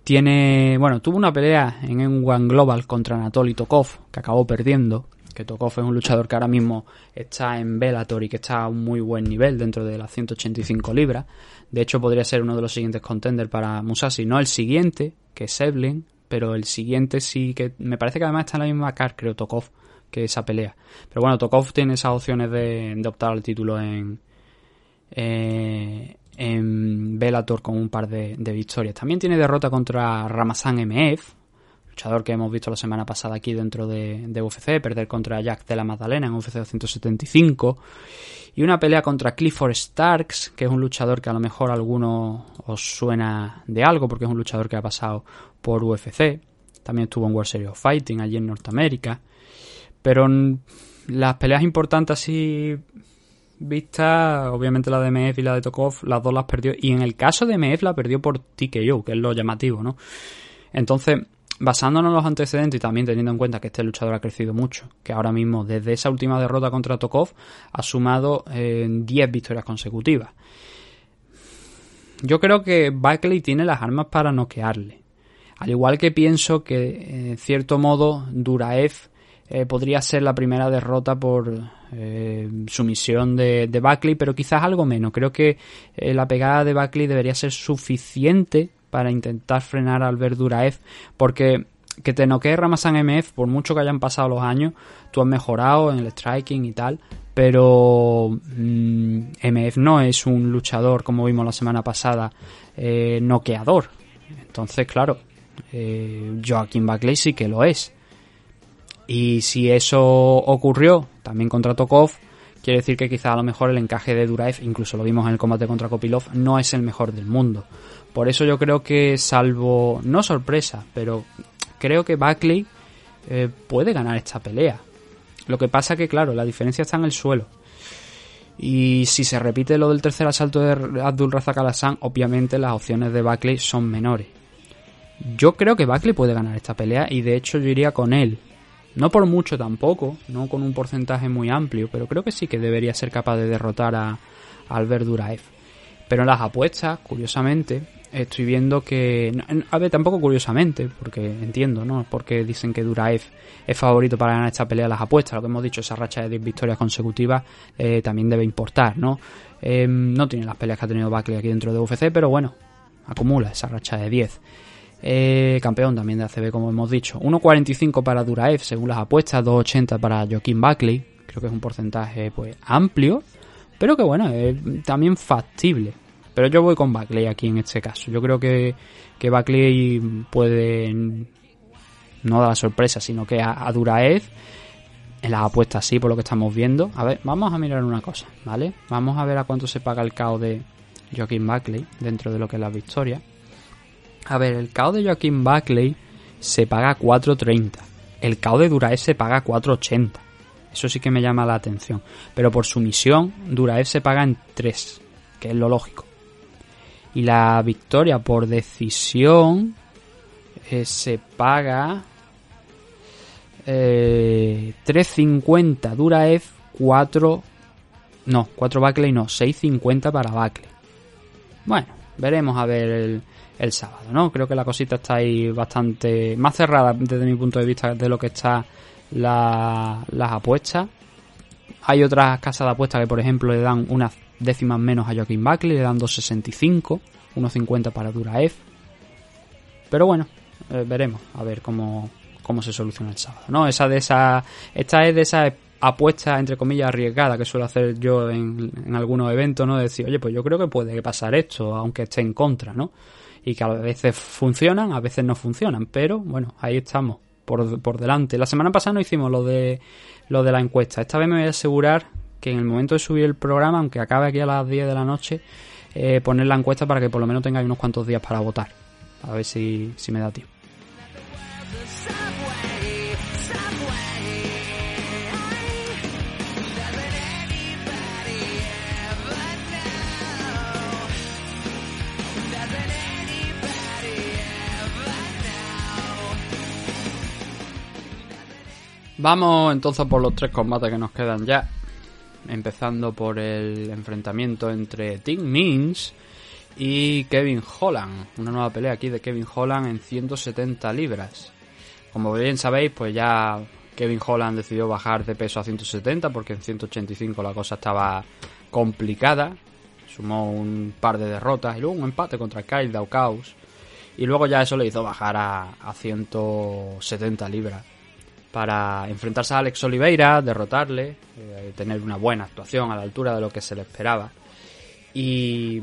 tiene, bueno, tuvo una pelea en un One Global contra Anatoly Tokov, que acabó perdiendo, que Tokov es un luchador que ahora mismo está en Bellator y que está a un muy buen nivel dentro de las 185 libras. De hecho, podría ser uno de los siguientes contenders para Musashi. No el siguiente, que es Sevlin, pero el siguiente sí que... Me parece que además está en la misma car, creo, Tokov que esa pelea. Pero bueno, Tokov tiene esas opciones de, optar al título en, eh, en Bellator con un par de, victorias. También tiene derrota contra Ramazan MF, luchador que hemos visto la semana pasada aquí dentro de, UFC, perder contra Jack de la Magdalena en UFC 275. Y una pelea contra Clifford Starks, que es un luchador que a lo mejor a alguno os suena de algo, porque es un luchador que ha pasado por UFC. También estuvo en World Series of Fighting allí en Norteamérica. Pero las peleas importantes así vistas, obviamente la de MF y la de Tokov, las dos las perdió. Y en el caso de MF la perdió por TKO, que es lo llamativo, ¿no? Entonces, basándonos en los antecedentes y también teniendo en cuenta que este luchador ha crecido mucho, que ahora mismo desde esa última derrota contra Tokov ha sumado 10 eh, victorias consecutivas. Yo creo que Buckley tiene las armas para noquearle. Al igual que pienso que, en cierto modo, Duraev eh, podría ser la primera derrota por eh, sumisión de, de Buckley, pero quizás algo menos. Creo que eh, la pegada de Buckley debería ser suficiente para intentar frenar al Verduraev, porque que te noquee Ramazan MF, por mucho que hayan pasado los años, tú has mejorado en el striking y tal, pero mm, MF no es un luchador, como vimos la semana pasada, eh, noqueador. Entonces, claro, eh, Joaquín Buckley sí que lo es. Y si eso ocurrió también contra Tokov, quiere decir que quizá a lo mejor el encaje de Duraev, incluso lo vimos en el combate contra Kopilov, no es el mejor del mundo. Por eso yo creo que salvo, no sorpresa, pero creo que Buckley eh, puede ganar esta pelea. Lo que pasa que, claro, la diferencia está en el suelo. Y si se repite lo del tercer asalto de Abdul Razak Alassane, obviamente las opciones de Buckley son menores. Yo creo que Buckley puede ganar esta pelea y de hecho yo iría con él. No por mucho tampoco, no con un porcentaje muy amplio, pero creo que sí que debería ser capaz de derrotar a, Albert Duraev. Pero en las apuestas, curiosamente, estoy viendo que... A ver, tampoco curiosamente, porque entiendo, ¿no? Porque dicen que Duraev es favorito para ganar esta pelea las apuestas. Lo que hemos dicho, esa racha de 10 victorias consecutivas eh, también debe importar, ¿no? Em, no tiene las peleas que ha tenido Buckley aquí dentro de UFC, pero bueno, acumula esa racha de 10. Eh, campeón también de ACB, como hemos dicho. 1.45 para Duraev, según las apuestas, 2.80 para Joaquín Buckley. Creo que es un porcentaje pues amplio, pero que bueno, es también factible. Pero yo voy con Buckley aquí en este caso. Yo creo que, que Buckley puede no dar sorpresa, sino que a, Duraev en las apuestas sí, por lo que estamos viendo. A ver, vamos a mirar una cosa, ¿vale? Vamos a ver a cuánto se paga el KO de Joaquín Buckley dentro de lo que es la victoria. A ver, el KO de Joaquín Buckley se paga 4.30. El KO de Duraev se paga 4.80. Eso sí que me llama la atención. Pero por sumisión, Duraev se paga en 3, que es lo lógico. Y la victoria por decisión eh, se paga eh, 3.50 Duraev, 4... No, 4 Buckley no, 6.50 para Buckley. Bueno, veremos a ver el, el sábado, ¿no? Creo que la cosita está ahí bastante más cerrada desde mi punto de vista de lo que está las apuestas. Hay otras casas de apuestas que, por ejemplo, le dan unas décimas menos a Joaquín Buckley, le dan 2.65, 1.50 para Duraev. Pero bueno, eh, veremos a ver cómo, cómo se soluciona el sábado, ¿no? Esa de esa, esta es de esas apuestas, entre comillas, arriesgadas que suelo hacer yo en, algunos eventos, ¿no? De decir, oye, pues yo creo que puede pasar esto, aunque esté en contra, ¿no? y que a veces funcionan, a veces no funcionan, pero bueno, ahí estamos, por, por delante. La semana pasada no hicimos lo de, lo de la encuesta, esta vez me voy a asegurar que en el momento de subir el programa, aunque acabe aquí a las 10 de la noche, eh, poner la encuesta para que por lo menos tengáis unos cuantos días para votar, a ver si, si me da tiempo. Vamos entonces por los tres combates que nos quedan ya. Empezando por el enfrentamiento entre Tim Means y Kevin Holland. Una nueva pelea aquí de Kevin Holland en 170 libras. Como bien sabéis, pues ya Kevin Holland decidió bajar de peso a 170 porque en 185 la cosa estaba complicada. Sumó un par de derrotas y luego un empate contra Kyle Daukaus. Y luego ya eso le hizo bajar a, a 170 libras para enfrentarse a Alex Oliveira, derrotarle, eh, tener una buena actuación a la altura de lo que se le esperaba y,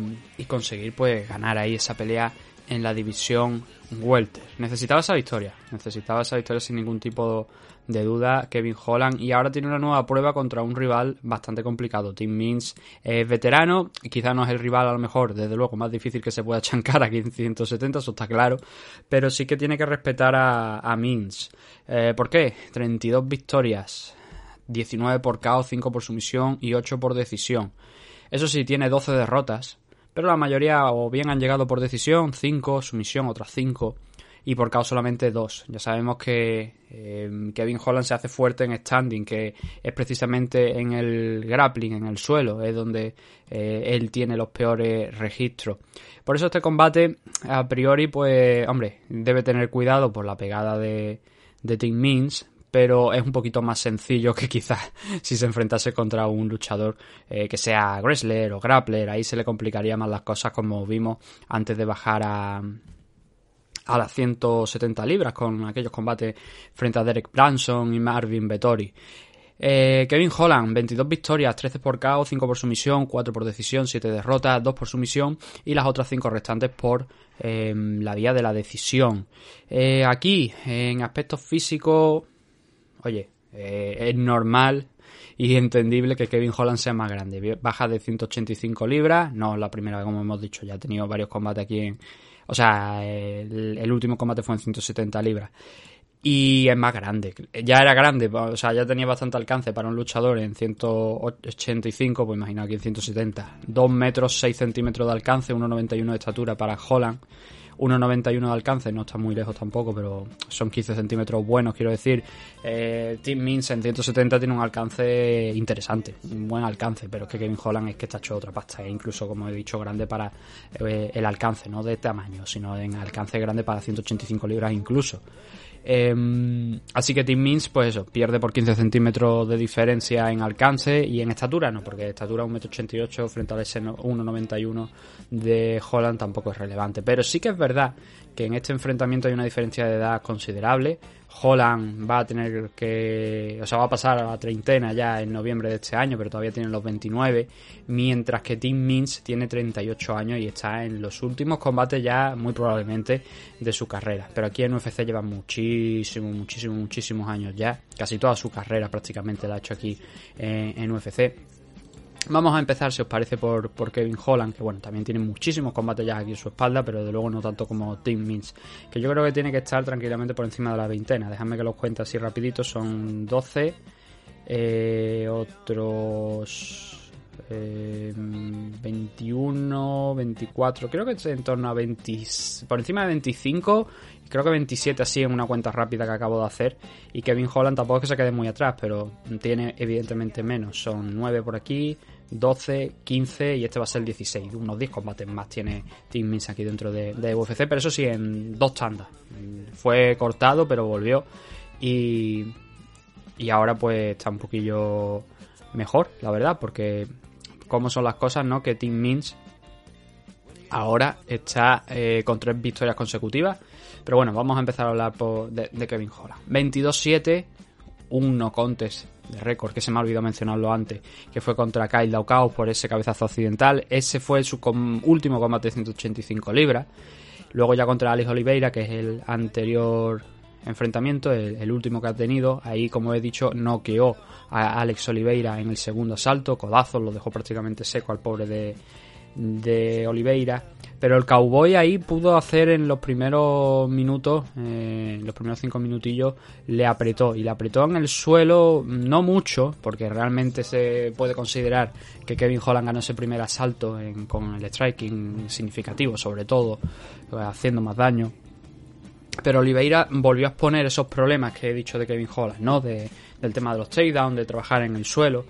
conseguir pues ganar ahí esa pelea en la división welter. Necesitaba esa victoria, necesitaba esa victoria sin ningún tipo de duda Kevin Holland y ahora tiene una nueva prueba contra un rival bastante complicado. Tim Means es veterano, quizá no es el rival a lo mejor, desde luego, más difícil que se pueda chancar aquí en 170, eso está claro, pero sí que tiene que respetar a, a Means. Eh, ¿Por qué? 32 victorias, 19 por KO, 5 por sumisión y 8 por decisión. Eso sí, tiene 12 derrotas, pero la mayoría o bien han llegado por decisión, 5, sumisión, otras 5 y por KO solamente dos. Ya sabemos que eh, Kevin Holland se hace fuerte en standing, que es precisamente en el grappling, en el suelo, es donde eh, él tiene los peores registros. Por eso este combate, a priori, pues, hombre, debe tener cuidado por la pegada de, de Tim Means, pero es un poquito más sencillo que quizás si se enfrentase contra un luchador eh, que sea wrestler o grappler, ahí se le complicaría más las cosas como vimos antes de bajar a, a las 170 libras con aquellos combates frente a Derek Branson y Marvin Vettori. Eh, Kevin Holland, 22 victorias, 13 por KO, 5 por sumisión, 4 por decisión, 7 derrotas, 2 por sumisión y las otras 5 restantes por eh, la vía de la decisión. Eh, aquí, en aspectos físicos, oye, es normal y entendible que Kevin Holland sea más grande. Baja de 185 libras, no la primera como hemos dicho, ya ha tenido varios combates aquí en... O sea, el, el último combate fue en 170 libras y es más grande. Ya era grande, o sea, ya tenía bastante alcance para un luchador en 185, pues imagina aquí en 170. 2 metros 6 centímetros de alcance, 1,91 de estatura para Holland. 1,91 de alcance, no está muy lejos tampoco, pero son 15 centímetros buenos, quiero decir. Eh, Tim Means en 170 tiene un alcance interesante, un buen alcance, pero es que Kevin Holland es que está hecho otra pasta, incluso, como he dicho, grande para eh, el alcance, no de tamaño, sino en alcance grande para 185 libras incluso. Em, así que Tim Means, pues eso, pierde por 15 centímetros de diferencia en alcance y en estatura no, porque estatura 1,88m frente al S1,91 de Holland tampoco es relevante. Pero sí que es verdad que en este enfrentamiento hay una diferencia de edad considerable. Holland va a tener que, o sea, va a pasar a la treintena ya en noviembre de este año, pero todavía tiene los 29, mientras que Tim Means tiene 38 años y está en los últimos combates ya muy probablemente de su carrera. Pero aquí en UFC lleva muchísimos, muchísimos, muchísimos años ya, casi toda su carrera prácticamente la ha hecho aquí en, en UFC. Vamos a empezar, si os parece, por, por, Kevin Holland, que bueno, también tiene muchísimos combates ya aquí en su espalda, pero de luego no tanto como Tim Means, que yo creo que tiene que estar tranquilamente por encima de la veintena. Dejadme que los cuente así rapidito, son 12, eh, otros eh, 21, 24, creo que es en torno a 20, por encima de 25 creo que 27 así en una cuenta rápida que acabo de hacer y Kevin Holland tampoco es que se quede muy atrás pero tiene evidentemente menos son 9 por aquí 12, 15 y este va a ser el 16. Unos 10 combates más tiene Team Mins aquí dentro de, UFC, pero eso sí, en dos tandas. Fue cortado, pero volvió. Y, y ahora pues está un poquillo mejor, la verdad, porque como son las cosas, ¿no? Que Team Mins ahora está eh, con tres victorias consecutivas. Pero bueno, vamos a empezar a hablar de, de, Kevin Holland. 22-7, un no contest de récord, que se me ha olvidado mencionarlo antes, que fue contra Kyle Daukaus por ese cabezazo occidental. Ese fue su último combate de 185 libras. Luego ya contra Alex Oliveira, que es el anterior enfrentamiento, el, último que ha tenido. Ahí, como he dicho, noqueó a Alex Oliveira en el segundo asalto, codazos, lo dejó prácticamente seco al pobre de, de Oliveira. Pero el cowboy ahí pudo hacer en los primeros minutos, eh, los primeros cinco minutillos, le apretó. Y le apretó en el suelo, no mucho, porque realmente se puede considerar que Kevin Holland ganó ese primer asalto con el striking significativo, sobre todo, haciendo más daño. Pero Oliveira volvió a exponer esos problemas que he dicho de Kevin Holland, ¿no? De, del tema de los takedowns, de trabajar en el suelo.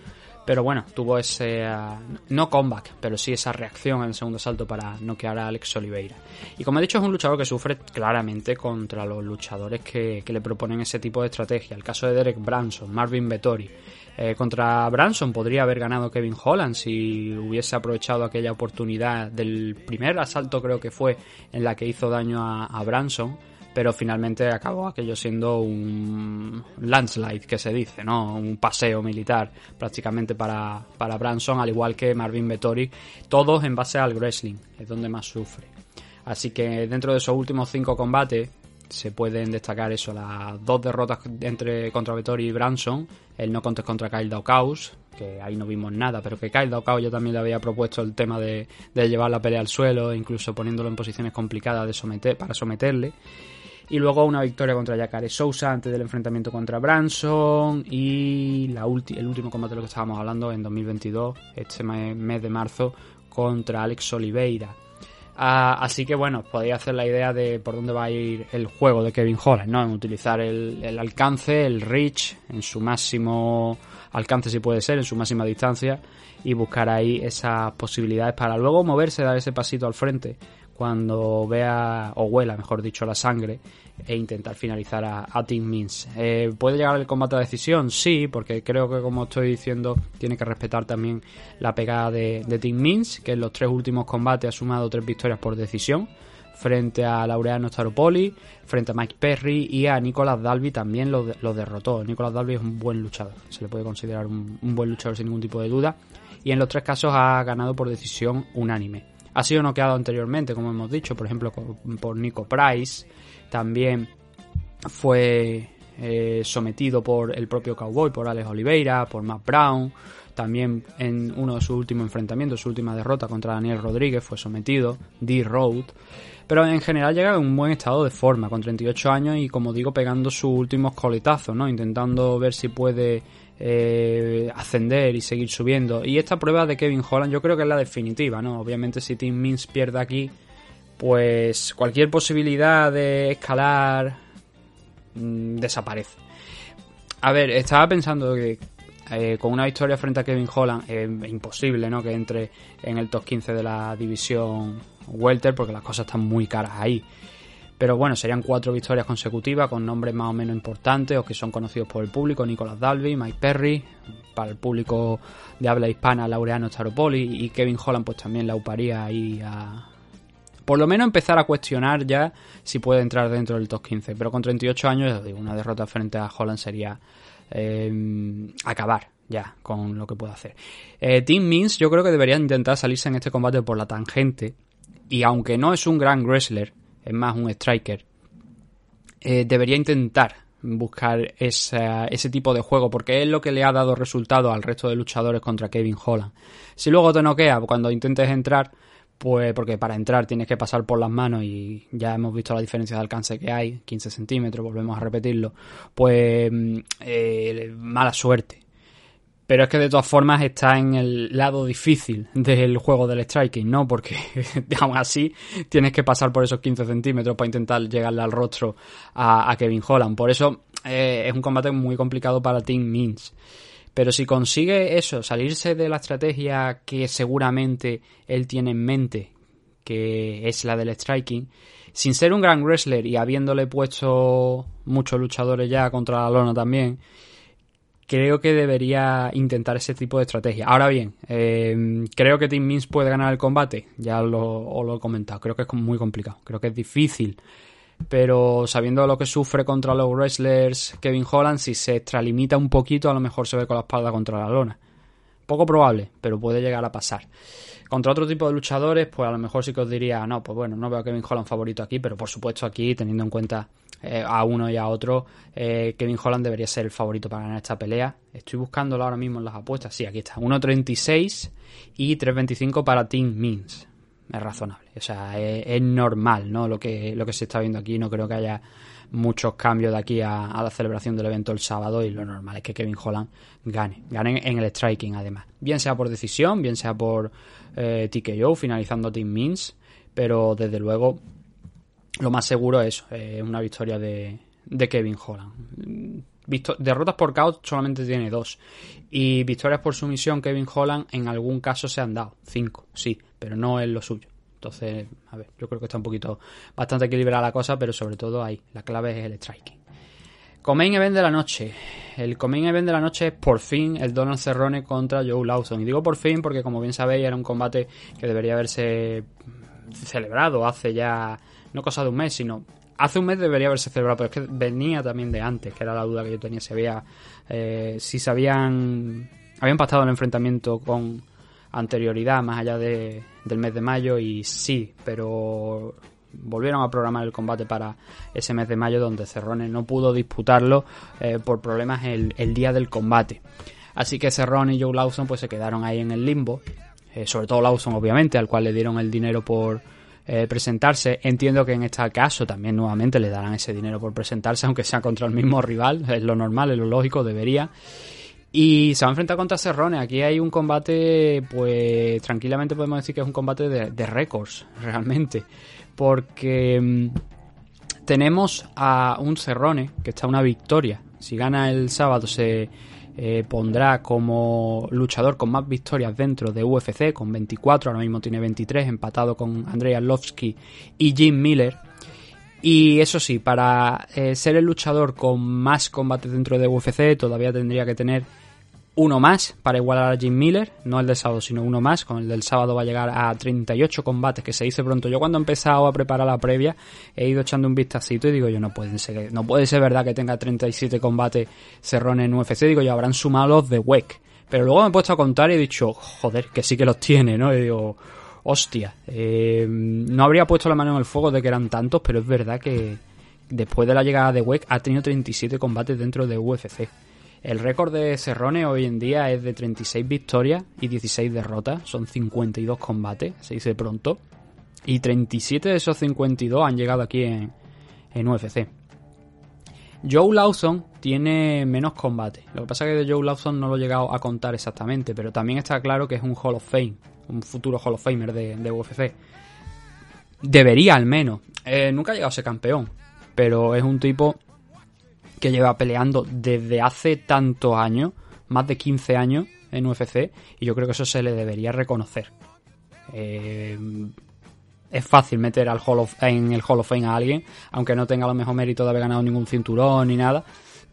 Pero bueno, tuvo ese. Uh, no comeback, pero sí esa reacción en el segundo salto para noquear a Alex Oliveira. Y como he dicho, es un luchador que sufre claramente contra los luchadores que, que le proponen ese tipo de estrategia. El caso de Derek Branson, Marvin Vettori. Eh, contra Branson podría haber ganado Kevin Holland si hubiese aprovechado aquella oportunidad del primer asalto, creo que fue, en la que hizo daño a Branson pero finalmente acabó aquello siendo un landslide que se dice, ¿no? Un paseo militar prácticamente para, para Branson, al igual que Marvin Vettori, todos en base al wrestling, es donde más sufre. Así que dentro de esos últimos cinco combates se pueden destacar eso, las dos derrotas entre contra Vettori y Branson, el no contest contra Kyle Daukaus, que ahí no vimos nada, pero que Kyle Daukaus yo también le había propuesto el tema de, de llevar la pelea al suelo, incluso poniéndolo en posiciones complicadas para someterle y luego una victoria contra Jacare Sousa antes del enfrentamiento contra Branson y la el último combate de lo que estábamos hablando en 2022, este mes de marzo, contra Alex Oliveira. Ah, así que bueno, podéis hacer la idea de por dónde va a ir el juego de Kevin Holland, ¿no? En utilizar el, el alcance, el reach, en su máximo alcance si puede ser, en su máxima distancia, y buscar ahí esas posibilidades para luego moverse, dar ese pasito al frente cuando vea o huela, mejor dicho, la sangre e intentar finalizar a, a Team Means. Eh, ¿Puede llegar el combate a decisión? Sí, porque creo que como estoy diciendo tiene que respetar también la pegada de, de Team Means, que en los tres últimos combates ha sumado tres victorias por decisión frente a Laureano Staropoli, frente a Mike Perry y a Nicolas Dalby también lo, de- lo derrotó. Nicolas Dalby es un buen luchador, se le puede considerar un buen luchador sin ningún tipo de duda. Y en los tres casos ha ganado por decisión unánime. Ha sido noqueado anteriormente, como hemos dicho, por ejemplo por Nico Price. También fue eh, sometido por el propio Cowboy, por Alex Oliveira, por Matt Brown. También en uno de sus últimos enfrentamientos, su última derrota contra Daniel Rodríguez, fue sometido. D-Road. Pero en general llega en un buen estado de forma, con 38 años y como digo, pegando sus últimos coletazos, ¿no? Intentando ver si puede eh, ascender y seguir subiendo. Y esta prueba de Kevin Holland yo creo que es la definitiva, ¿no? Obviamente si Tim Means pierde aquí, pues cualquier posibilidad de escalar mm, desaparece. A ver, estaba pensando que eh, con una victoria frente a Kevin Holland es imposible, ¿no? Que entre en el top 15 de la división Welter porque las cosas están muy caras ahí. Pero bueno, serían cuatro victorias consecutivas con nombres más o menos importantes o que son conocidos por el público, Nicolas Dalby, Mike Perry, para el público de habla hispana, Laureano Staropoli y Kevin Holland pues también la uparía ahí a... Por lo menos empezar a cuestionar ya si puede entrar dentro del top 15, pero con 38 años, digo, una derrota frente a Holland sería eh, acabar ya con lo que puede hacer. Eh, Team Means yo creo que debería intentar salirse en este combate por la tangente. Y aunque no es un gran wrestler, es más un striker, eh, debería intentar buscar ese tipo de juego porque es lo que le ha dado resultado al resto de luchadores contra Kevin Holland. Si luego te noquea cuando intentes entrar, pues porque para entrar tienes que pasar por las manos y ya hemos visto la diferencia de alcance que hay, 15 centímetros, volvemos a repetirlo, pues mm, eh, mala suerte. Pero es que de todas formas está en el lado difícil del juego del striking, ¿no? Porque aún así tienes que pasar por esos 15 centímetros para intentar llegarle al rostro a, a Kevin Holland. Por eso eh, es un combate muy complicado para Team Means. Pero si consigue eso, salirse de la estrategia que seguramente él tiene en mente, que es la del striking, sin ser un gran wrestler y habiéndole puesto muchos luchadores ya contra la lona también, creo que debería intentar ese tipo de estrategia. Ahora bien, eh, creo que Team Means puede ganar el combate, ya lo, os lo he comentado, creo que es muy complicado, creo que es difícil, pero sabiendo lo que sufre contra los wrestlers Kevin Holland, si se extralimita un poquito, a lo mejor se ve con la espalda contra la lona. Poco probable, pero puede llegar a pasar. Contra otro tipo de luchadores, pues a lo mejor sí que os diría, no, pues bueno, no veo a Kevin Holland favorito aquí, pero por supuesto aquí, teniendo en cuenta eh, a uno y a otro, eh, Kevin Holland debería ser el favorito para ganar esta pelea. Estoy buscándolo ahora mismo en las apuestas. Sí, aquí está. 1.36 y 3.25 para Team Means. Es razonable. O sea, es, normal, ¿no? Lo que, lo que se está viendo aquí. No creo que haya muchos cambios de aquí a, a la celebración del evento el sábado y lo normal es que Kevin Holland gane. Gane en el striking además. Bien sea por decisión, bien sea por eh, TKO, finalizando Team Means. Pero desde luego lo más seguro es eh, una victoria de, de Kevin Holland. Derrotas por KO solamente tiene dos. Y victorias por sumisión, Kevin Holland en algún caso se han dado. Cinco, sí, pero no es lo suyo. Entonces, a ver, yo creo que está un poquito bastante equilibrada la cosa, pero sobre todo ahí. La clave es el striking. Comain Event de la noche. El Comain Event de la noche es por fin el Donald Cerrone contra Joe Lawson. Y digo por fin porque, como bien sabéis, era un combate que debería haberse celebrado hace ya, no cosa de un mes, sino hace un mes debería haberse celebrado, pero es que venía también de antes, que era la duda que yo tenía. Si había, eh, si se habían, habían el enfrentamiento con anterioridad, más allá de, del mes de mayo, y sí, pero volvieron a programar el combate para ese mes de mayo donde Cerrone no pudo disputarlo eh, por problemas el, el día del combate. Así que Cerrone y Joe Lawson pues se quedaron ahí en el limbo. Eh, sobre todo Lawson obviamente, al cual le dieron el dinero por eh, presentarse. Entiendo que en este caso también nuevamente le darán ese dinero por presentarse, aunque sea contra el mismo rival. Es lo normal, es lo lógico, debería. Y se va a enfrentar contra Cerrone. Aquí hay un combate, pues tranquilamente podemos decir que es un combate de, récords, realmente. Porque mm, tenemos a un Cerrone que está una victoria. Si gana el sábado se eh, pondrá como luchador con más victorias dentro de UFC, con 24, ahora mismo tiene 23, empatado con Andrei Arlovsky y Jim Miller. Y eso sí, para eh, ser el luchador con más combates dentro de UFC todavía tendría que tener uno más para igualar a Jim Miller, no el del sábado, sino uno más. Con el del sábado va a llegar a 38 combates, que se dice pronto. Yo cuando he empezado a preparar la previa, he ido echando un vistacito y digo yo, no puede ser, no puede ser verdad que tenga 37 combates Cerrone en UFC. Digo yo, habrán sumado los de WEC. Pero luego me he puesto a contar y he dicho, joder, que sí que los tiene, ¿no? Y digo, hostia, eh, no habría puesto la mano en el fuego de que eran tantos, pero es verdad que después de la llegada de WEC ha tenido 37 combates dentro de UFC. El récord de Cerrone hoy en día es de 36 victorias y 16 derrotas. Son 52 combates, se dice pronto. Y 37 de esos 52 han llegado aquí en, UFC. Joe Lawson tiene menos combates. Lo que pasa es que de Joe Lawson no lo he llegado a contar exactamente, pero también está claro que es un Hall of Fame, un futuro Hall of Famer de, de UFC. Debería al menos. Eh, nunca ha llegado a ser campeón, pero es un tipo que lleva peleando desde hace tantos años, más de 15 años en UFC, y yo creo que eso se le debería reconocer. Eh, es fácil meter al Hall of, en el Hall of Fame a alguien, aunque no tenga lo mejor mérito de haber ganado ningún cinturón ni nada,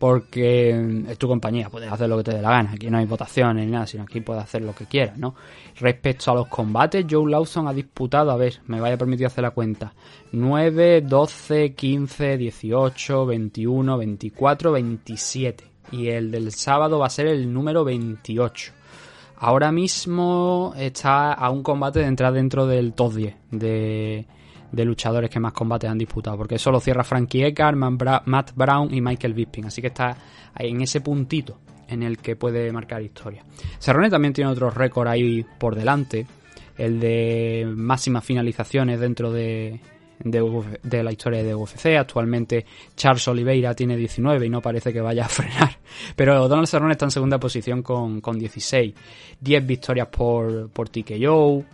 porque es tu compañía, puedes hacer lo que te dé la gana. Aquí no hay votaciones ni nada, sino aquí puedes hacer lo que quieras, ¿no? Respecto a los combates, Joe Lawson ha disputado, a ver, me vaya a permitir hacer la cuenta, 9, 12, 15, 18, 21, 24, 27. Y el del sábado va a ser el número 28. Ahora mismo está a un combate de entrar dentro del top 10 de, de luchadores que más combates han disputado, porque eso lo cierra Frankie Edgar, Matt Brown y Michael Bisping, así que está en ese puntito en el que puede marcar historia. Cerrone también tiene otro récord ahí por delante, el de máximas finalizaciones dentro de, de, de, la historia de UFC. Actualmente Charles Oliveira tiene 19 y no parece que vaya a frenar. Pero Donald Cerrone está en segunda posición con, con 16. 10 victorias por, por TKO.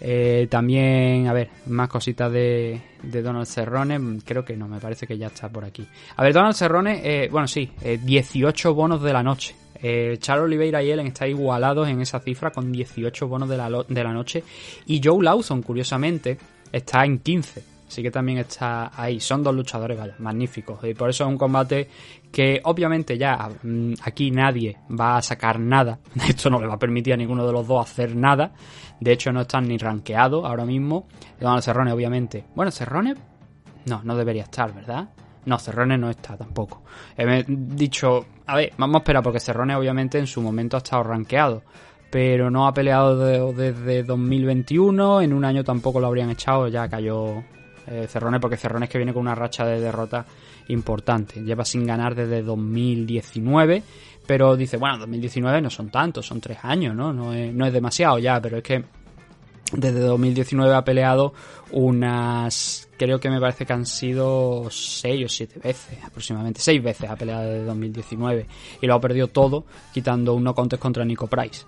Eh, también, a ver, más cositas de, Donald Cerrone. Creo que no, me parece que ya está por aquí. A ver, Donald Cerrone, eh, bueno, sí, eh, 18 bonos de la noche. Eh, Charles Oliveira y Ellen están igualados en esa cifra con 18 bonos de la, de la noche. Y Joe Lawson, curiosamente, está en 15 sí que también está ahí. Son dos luchadores, vaya, magníficos. Y por eso es un combate que obviamente ya mm, aquí nadie va a sacar nada. Esto no le va a permitir a ninguno de los dos hacer nada. De hecho, no están ni rankeados ahora mismo. Donald Cerrone, obviamente. Bueno, Cerrone no, no debería estar, ¿verdad? No, Cerrone no está tampoco. He dicho, a ver, vamos a esperar porque Cerrone obviamente en su momento ha estado rankeado pero no ha peleado desde 2021, en un año tampoco lo habrían echado, ya cayó eh, Cerrone, porque Cerrone es que viene con una racha de derrota importante. Lleva sin ganar desde 2019, pero dice, bueno, 2019 no son tantos, son tres años, ¿no? No es, demasiado ya, pero es que desde 2019 ha peleado unas, creo que me parece que han sido seis o siete veces aproximadamente, seis veces ha peleado desde 2019 y lo ha perdido todo quitando un no contest contra Nico Price.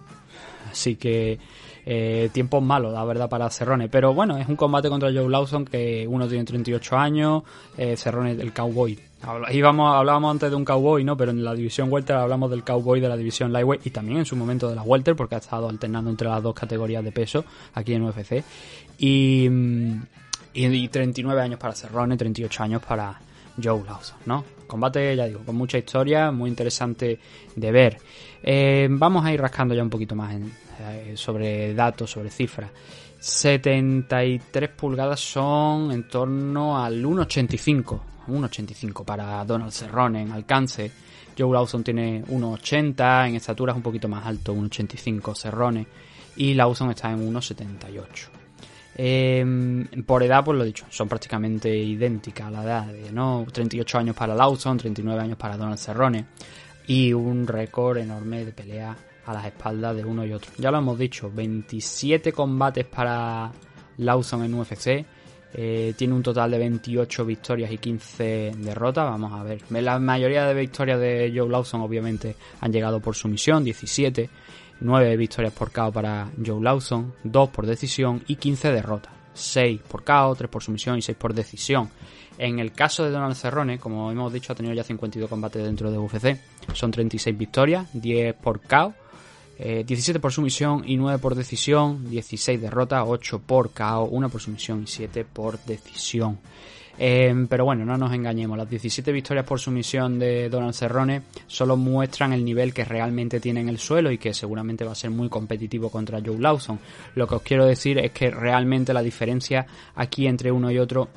Así que eh, tiempos malos, la verdad, para Cerrone. Pero bueno, es un combate contra Joe Lawson que uno tiene 38 años, eh, Cerrone el cowboy. Hablábamos antes de un cowboy, ¿no? Pero en la división welter hablamos del cowboy de la división lightweight y también en su momento de la welter porque ha estado alternando entre las dos categorías de peso aquí en UFC. Y, y, y 39 años para Cerrone, 38 años para Joe Lawson, ¿no? Combate, ya digo, con mucha historia, muy interesante de ver. Eh, vamos a ir rascando ya un poquito más en, sobre datos, sobre cifras. 73 pulgadas son en torno al 1,85. 1,85 para Donald Cerrone en alcance. Joe Lawson tiene 1,80, en estatura es un poquito más alto, 1,85 Cerrone. Y Lawson está en 1,78. Eh, por edad, pues lo dicho, son prácticamente idénticas a la edad, ¿no? 38 años para Lawson, 39 años para Donald Cerrone y un récord enorme de pelea a las espaldas de uno y otro. Ya lo hemos dicho, 27 combates para Lawson en UFC, eh, tiene un total de 28 victorias y 15 derrotas. Vamos a ver. La mayoría de victorias de Joe Lawson obviamente han llegado por sumisión, 17. 9 victorias por KO para Joe Lawson, 2 por decisión y 15 derrotas. 6 por KO, 3 por sumisión y 6 por decisión. En el caso de Donald Cerrone, como hemos dicho, ha tenido ya 52 combates dentro de UFC. Son 36 victorias, 10 por KO, 17 por sumisión y 9 por decisión, 16 derrotas, 8 por KO, 1 por sumisión y 7 por decisión. Eh, pero bueno, no nos engañemos, las 17 victorias por sumisión de Donald Cerrone solo muestran el nivel que realmente tiene en el suelo y que seguramente va a ser muy competitivo contra Joe Lawson. Lo que os quiero decir es que realmente la diferencia aquí entre uno y otro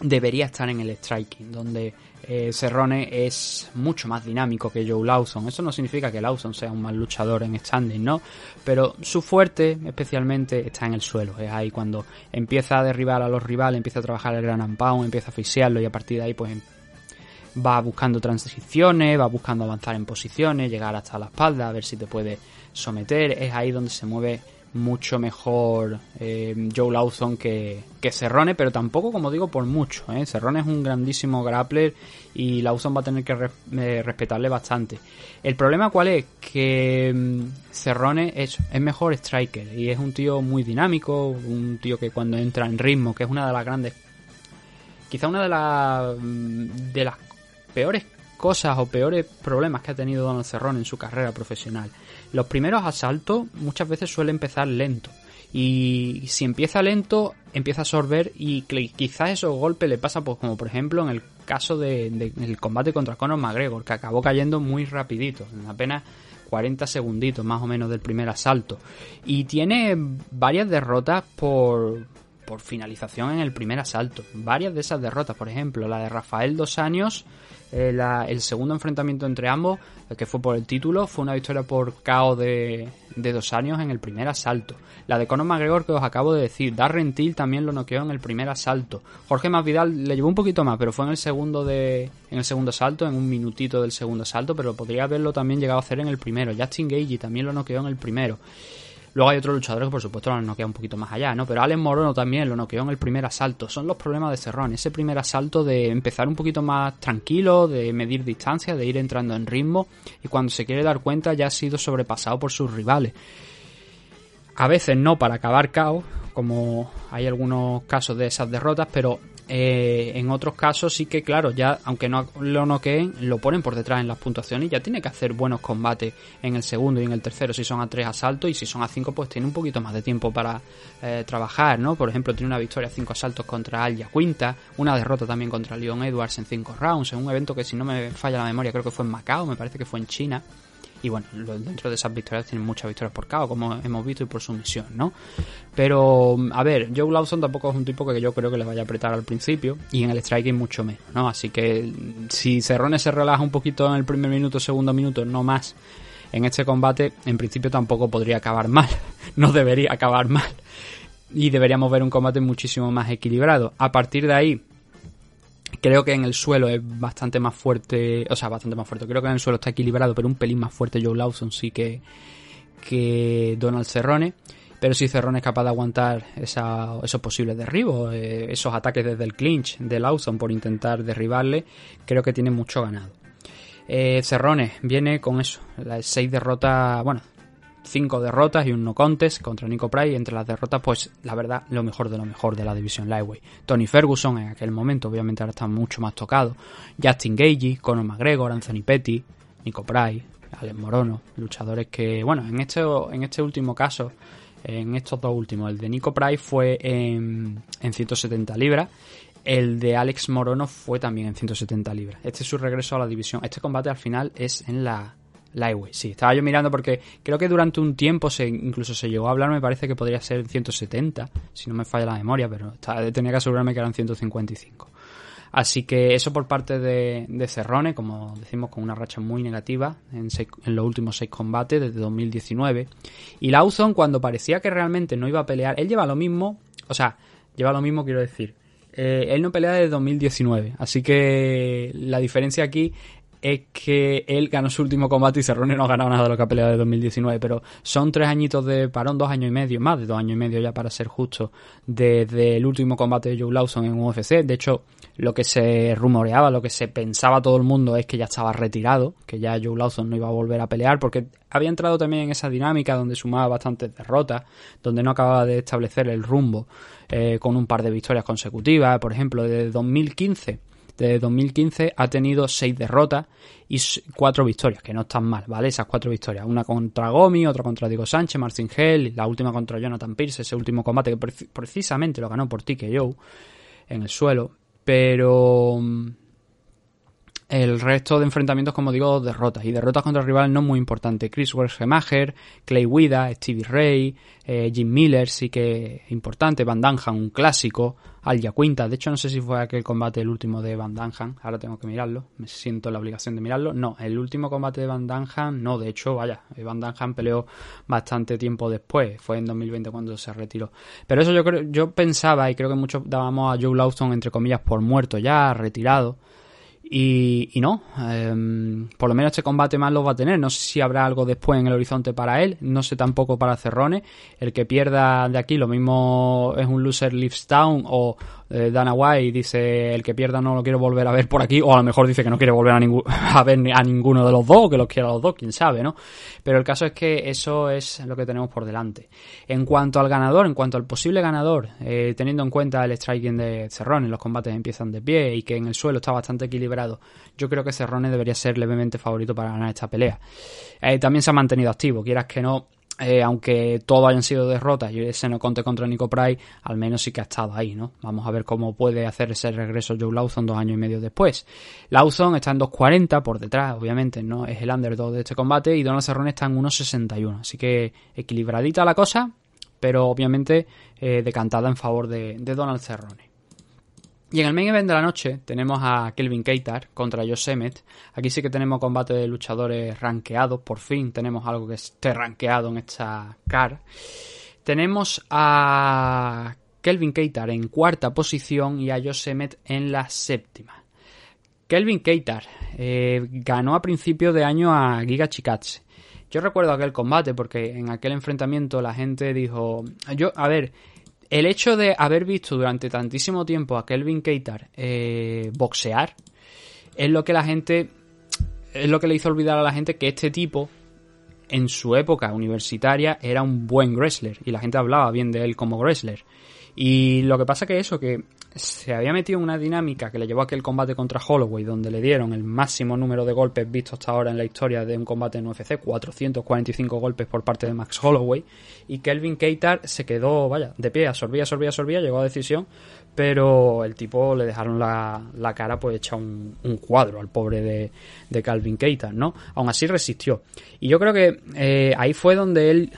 debería estar en el striking, donde eh, Cerrone es mucho más dinámico que Joe Lawson. Eso no significa que Lawson sea un mal luchador en standing, ¿no? Pero su fuerte especialmente está en el suelo. Es ahí cuando empieza a derribar a los rivales, empieza a trabajar el gran ampao, empieza a asfixiarlo y a partir de ahí pues va buscando transiciones, va buscando avanzar en posiciones, llegar hasta la espalda, a ver si te puede someter. Es ahí donde se mueve mucho mejor eh, Joe Lawson que, que Cerrone, pero tampoco, como digo, por mucho. ¿eh? Cerrone es un grandísimo grappler y Lawson va a tener que eh, respetarle bastante. El problema cuál es? Que mm, Cerrone es, es mejor striker y es un tío muy dinámico, un tío que cuando entra en ritmo, que es una de las grandes, quizá una de, las mm, de las peores cosas o peores problemas que ha tenido Donald Cerrone en su carrera profesional. Los primeros asaltos muchas veces suelen empezar lento. Y si empieza lento, empieza a absorber y quizás esos golpes le pasa pues como por ejemplo en el caso del de, combate contra Conor McGregor, que acabó cayendo muy rapidito, en apenas 40 segunditos más o menos del primer asalto. Y tiene varias derrotas por, por finalización en el primer asalto. Varias de esas derrotas, por ejemplo, la de Rafael Dos Años eh, el segundo enfrentamiento entre ambos, que fue por el título, fue una victoria por KO de, dos años en el primer asalto. La de Conor McGregor que os acabo de decir, Darren Till también lo noqueó en el primer asalto. Jorge Masvidal le llevó un poquito más, pero fue en el segundo de en el segundo asalto, en un minutito del segundo asalto, pero podría haberlo también llegado a hacer en el primero. Justin Gage también lo noqueó en el primero. Luego hay otros luchadores que por supuesto lo han noqueado un poquito más allá, ¿no? Pero Alex Morono también lo noqueó en el primer asalto. Son los problemas de Cerrón, ese primer asalto de empezar un poquito más tranquilo, de medir distancia, de ir entrando en ritmo y cuando se quiere dar cuenta ya ha sido sobrepasado por sus rivales. A veces no para acabar caos, como hay algunos casos de esas derrotas, pero eh, en otros casos sí que, claro, ya aunque no lo noqueen, lo ponen por detrás en las puntuaciones y ya tiene que hacer buenos combates en el segundo y en el tercero si son a tres asaltos y si son a cinco pues tiene un poquito más de tiempo para eh, trabajar, ¿no? Por ejemplo, tiene una victoria a cinco asaltos contra Alia Quinta, una derrota también contra Leon Edwards en cinco rounds, en un evento que si no me falla la memoria creo que fue en Macao, me parece que fue en China. Y bueno, dentro de esas victorias tienen muchas victorias por KO, como hemos visto, y por sumisión, ¿no? Pero, a ver, Joe Lawson tampoco es un tipo que yo creo que le vaya a apretar al principio, y en el striking mucho menos, ¿no? Así que si Cerrone se relaja un poquito en el primer minuto, segundo minuto, no más, en este combate, en principio tampoco podría acabar mal. no debería acabar mal. Y deberíamos ver un combate muchísimo más equilibrado. A partir de ahí, Creo que en el suelo es bastante más fuerte, o sea, bastante más fuerte. Creo que en el suelo está equilibrado, pero un pelín más fuerte Joe Lawson sí que, que Donald Cerrone. Pero si Cerrone es capaz de aguantar esos posibles derribos, eh, esos ataques desde el clinch de Lawson por intentar derribarle, creo que tiene mucho ganado. Eh, Cerrone viene con eso, las seis derrotas, bueno, cinco derrotas y un no contest contra Nico Price. Entre las derrotas, pues la verdad, lo mejor de lo mejor de la división Lightweight. Tony Ferguson en aquel momento, obviamente ahora está mucho más tocado. Justin Gagey, Conor McGregor, Anthony Petty, Nico Price, Alex Morono, luchadores que, bueno, en este, en este último caso, en estos dos últimos, el de Nico Price fue en, en 170 libras el de Alex Morono fue también en 170 libras. Este es su regreso a la división. Este combate al final es en la Lightweight, sí. Estaba yo mirando porque creo que durante un tiempo se incluso se llegó a hablar, me parece que podría ser 170, si no me falla la memoria, pero tenía que asegurarme que eran 155. Así que eso por parte de, de Cerrone, como decimos, con una racha muy negativa en, los últimos seis combates desde 2019. Y Lawson, cuando parecía que realmente no iba a pelear, él lleva lo mismo, o sea, lleva lo mismo, quiero decir. Eh, él no pelea desde 2019, así que la diferencia aquí es que él ganó su último combate y Cerrone no ha ganado nada de lo que ha peleado de 2019, pero son tres añitos de parón, dos años y medio, más de dos años y medio ya para ser justo, desde el último combate de Joe Lawson en UFC. De hecho, lo que se rumoreaba, lo que se pensaba todo el mundo es que ya estaba retirado, que ya Joe Lawson no iba a volver a pelear, porque había entrado también en esa dinámica donde sumaba bastantes derrotas, donde no acababa de establecer el rumbo eh, con un par de victorias consecutivas, por ejemplo, desde 2015 de 2015 ha tenido 6 derrotas y 4 victorias, que no están mal, ¿vale? Esas 4 victorias. Una contra Gomi, otra contra Diego Sánchez, Martin Hell, la última contra Jonathan Pierce, ese último combate que precisamente lo ganó por Joe en el suelo. pero mm, el resto de enfrentamientos, como digo, derrotas. Y derrotas contra rivales no muy importantes. Chris Wershemacher, Clay Wida, Stevie Ray, eh, Jim Miller, sí que es importante. Van Danham, un clásico. Al Quinta. De hecho, no sé si fue aquel combate el último de Van Danham. Ahora tengo que mirarlo. Me siento la obligación de mirarlo. No, el último combate de Van Danham, no. De hecho, vaya, Van Danham peleó bastante tiempo después. Fue en 2020 cuando se retiró. Pero eso yo creo, yo pensaba, y creo que muchos dábamos a Joe Lawson, entre comillas, por muerto ya, retirado y, y no, em, por lo menos este combate más lo va a tener. No sé si habrá algo después en el horizonte para él, no sé tampoco para Cerrone. El que pierda de aquí, lo mismo es un loser lives down o eh, Dana White dice el que pierda no lo quiero volver a ver por aquí, o a lo mejor dice que no quiere volver a, a ver a ninguno de los dos, que los quiera a los dos, quién sabe, ¿no? Pero el caso es que eso es lo que tenemos por delante. En cuanto al ganador, en cuanto al posible ganador, eh, teniendo en cuenta el striking de Cerrone, los combates empiezan de pie y que en el suelo está bastante equilibrado, yo creo que Cerrone debería ser levemente favorito para ganar esta pelea. Eh, también se ha mantenido activo, quieras que no, eh, aunque todo hayan sido derrotas y ese no conte contra Nico Price, al menos sí que ha estado ahí, ¿no? Vamos a ver cómo puede hacer ese regreso Joe Lawson dos años y medio después. Lawson está en 2.40 por detrás, obviamente, ¿no? Es el underdog de este combate y Donald Cerrone está en 1.61, así que equilibradita la cosa, pero obviamente eh, decantada en favor de, de Donald Cerrone. Y en el main event de la noche tenemos a Kelvin Keitar contra Josemet. Aquí sí que tenemos combate de luchadores rankeados. Por fin tenemos algo que esté rankeado en esta car. Tenemos a Kelvin Keitar en cuarta posición y a Josemet en la séptima. Kelvin Keitar eh, ganó a principio de año a Giga Chikatse. Yo recuerdo aquel combate porque en aquel enfrentamiento la gente dijo, yo, a ver, el hecho de haber visto durante tantísimo tiempo a Kelvin Keitar eh, boxear es lo que la gente es lo que le hizo olvidar a la gente que este tipo en su época universitaria era un buen wrestler y la gente hablaba bien de él como wrestler. Y lo que pasa que eso que se había metido en una dinámica que le llevó a aquel combate contra Holloway, donde le dieron el máximo número de golpes visto hasta ahora en la historia de un combate en UFC, 445 golpes por parte de Max Holloway, y Kelvin Keitar se quedó, vaya, de pie, absorbía, absorbía, absorbía, llegó a decisión, pero el tipo le dejaron la, la cara pues hecha un, cuadro al pobre de, de Calvin Keitar, ¿no? Aún así resistió. Y yo creo que eh, ahí fue donde él,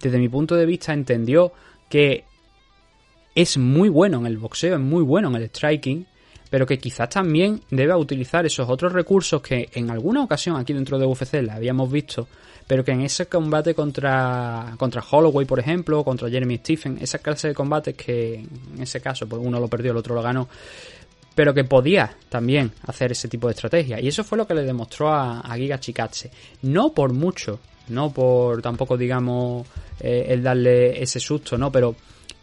desde mi punto de vista, entendió que es muy bueno en el boxeo, es muy bueno en el striking, pero que quizás también deba utilizar esos otros recursos que en alguna ocasión aquí dentro de UFC la habíamos visto, pero que en ese combate contra, contra Holloway, por ejemplo, contra Jeremy Stephen, esa clase de combates que en ese caso pues uno lo perdió, el otro lo ganó, pero que podía también hacer ese tipo de estrategia. Y eso fue lo que le demostró a, a Giga Chikatse. No por mucho, no por tampoco, digamos, eh, el darle ese susto, ¿no? Pero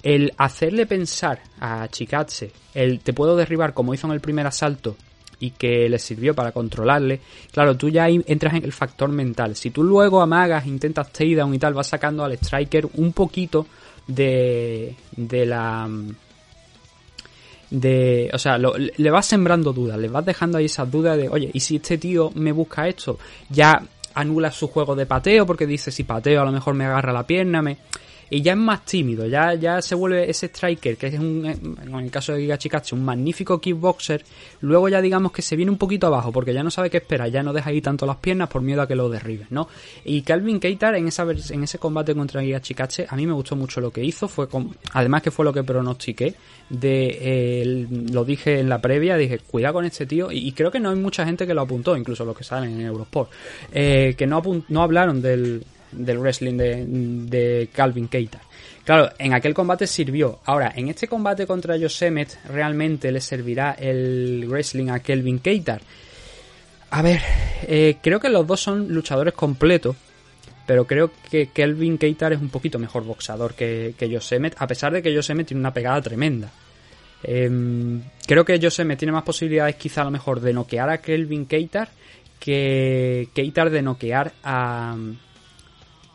el hacerle pensar a Chikatse, el te puedo derribar como hizo en el primer asalto y que le sirvió para controlarle, claro, tú ya entras en el factor mental. Si tú luego amagas, intentas takedown y tal, vas sacando al striker un poquito de, de la... De, o sea, le vas sembrando dudas, le vas dejando ahí esas dudas de, oye, ¿y si este tío me busca esto? Ya anula su juego de pateo porque dice, si pateo a lo mejor me agarra la pierna, me y ya es más tímido, ya, ya se vuelve ese striker, que es un, en el caso de Giga Chikatsu, un magnífico kickboxer, luego ya digamos que se viene un poquito abajo, porque ya no sabe qué esperar, ya no deja ahí tanto las piernas por miedo a que lo derribes, ¿no? Y Calvin Keitar en, esa, en ese combate contra Giga Chikatsu, a mí me gustó mucho lo que hizo, fue además que fue lo que pronostiqué, de eh, lo dije en la previa, dije, cuidado con este tío, y, creo que no hay mucha gente que lo apuntó, incluso los que salen en Eurosport, eh, que no, no hablaron del del wrestling de, Calvin Keita. Claro, en aquel combate sirvió. Ahora, en este combate contra Yosemite, ¿realmente le servirá el wrestling a Kelvin Keitar? A ver, eh, creo que los dos son luchadores completos, pero creo que Kelvin Keitar es un poquito mejor boxador que, que Yosemite, a pesar de que Yosemite tiene una pegada tremenda. Em, creo que Yosemite tiene más posibilidades quizá a lo mejor de noquear a Kelvin Keitar que Keitar de noquear a,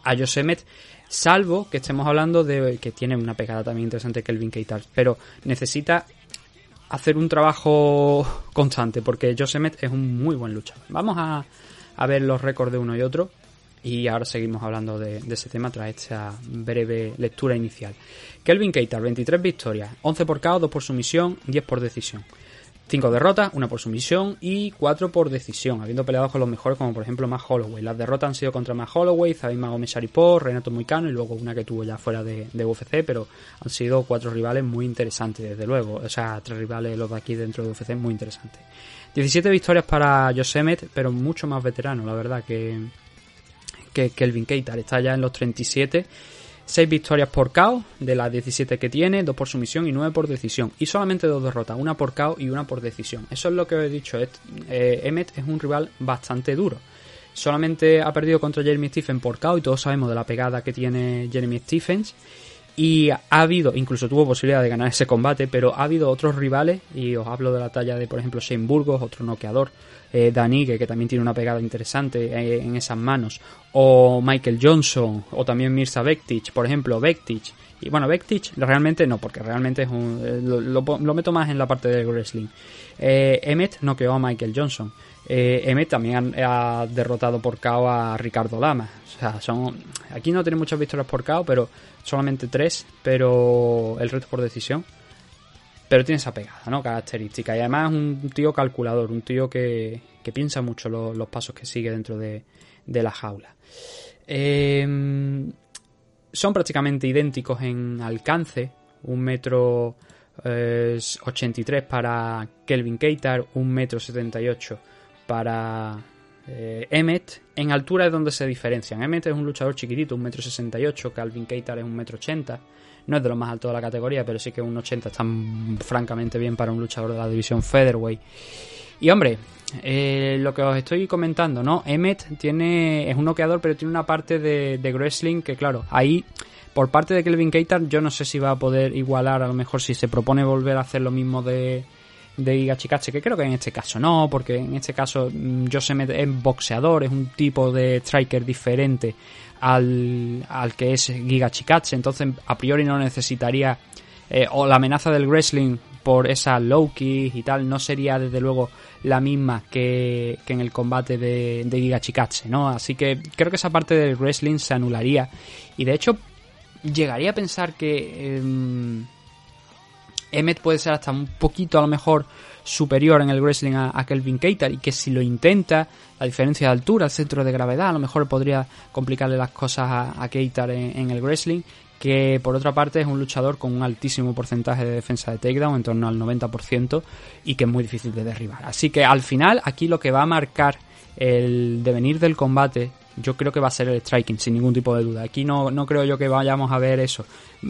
a Yosemite, salvo que estemos hablando de que tiene una pegada también interesante el Keitar, pero necesita hacer un trabajo constante porque Yosemite es un muy buen luchador. Vamos a, ver los récords de uno y otro y ahora seguimos hablando de, ese tema tras esta breve lectura inicial. Kelvin Keitar, 23 victorias, 11 por KO, 2 por sumisión, 10 por decisión. 5 derrotas, una por sumisión y 4 por decisión, habiendo peleado con los mejores como por ejemplo Matt Holloway. Las derrotas han sido contra Matt Holloway, Zabim Magomed Sharipov, Renato Muicano y luego una que tuvo ya fuera de, UFC, pero han sido cuatro rivales muy interesantes desde luego. O sea, tres rivales los de aquí dentro de UFC muy interesantes. 17 victorias para Josemet, pero mucho más veterano, la verdad, que, que Kelvin Keitar. Está ya en los 37 6 victorias por KO de las 17 que tiene, 2 por sumisión y 9 por decisión. Y solamente 2 derrotas, una por KO y una por decisión. Eso es lo que he dicho. Eh, Emmet es un rival bastante duro. Solamente ha perdido contra Jeremy Stephens por KO y todos sabemos de la pegada que tiene Jeremy Stephens. Y ha habido, incluso tuvo posibilidad de ganar ese combate, pero ha habido otros rivales, y os hablo de la talla de, por ejemplo, Shane Burgos, otro noqueador, eh, Danigue, que también tiene una pegada interesante eh, en esas manos, o Michael Johnson, o también Mirza Bektic, por ejemplo, Bektic. Y bueno, Bektic realmente no, porque realmente es un, eh, lo, meto más en la parte del wrestling. Eh, Emmet noqueó a Michael Johnson. Emmet también ha, derrotado por KO a Ricardo Lama. O sea, son, aquí no tiene muchas victorias por KO, pero solamente tres, pero el resto por decisión. Pero tiene esa pegada, ¿no? Característica. Y además es un tío calculador, un tío que, que piensa mucho los, los pasos que sigue dentro de, de la jaula. Eh, son prácticamente idénticos en alcance. Un metro eh, 83 para Kelvin Keitar, un metro 78 para eh, Emmet. En altura es donde se diferencian. Emmet es un luchador chiquitito, un metro 68. Calvin Keitar es un metro 80. No es de los más altos de la categoría, pero sí que un 80 está francamente bien para un luchador de la división featherweight. Y hombre, eh, lo que os estoy comentando, ¿no? Emmet tiene, es un noqueador, pero tiene una parte de, de wrestling que, claro, ahí, por parte de Kelvin Keitar, yo no sé si va a poder igualar, a lo mejor si se propone volver a hacer lo mismo de, de Giga Chikache, que creo que en este caso no, porque en este caso Josemet es boxeador, es un tipo de striker diferente al, al que es Giga Chikache, entonces a priori no necesitaría, eh, o la amenaza del wrestling por esa low kick y tal, no sería desde luego la misma que, que en el combate de, de Giga Chikache, ¿no? Así que creo que esa parte del wrestling se anularía. Y de hecho, llegaría a pensar que eh, Emmet puede ser hasta un poquito a lo mejor superior en el wrestling a, Kelvin Keitar y que si lo intenta, la diferencia de altura, el centro de gravedad, a lo mejor podría complicarle las cosas a, a Keitar en, en el wrestling que por otra parte es un luchador con un altísimo porcentaje de defensa de takedown, en torno al 90%, y que es muy difícil de derribar. Así que al final, aquí lo que va a marcar el devenir del combate, yo creo que va a ser el striking, sin ningún tipo de duda. Aquí no, no creo yo que vayamos a ver eso.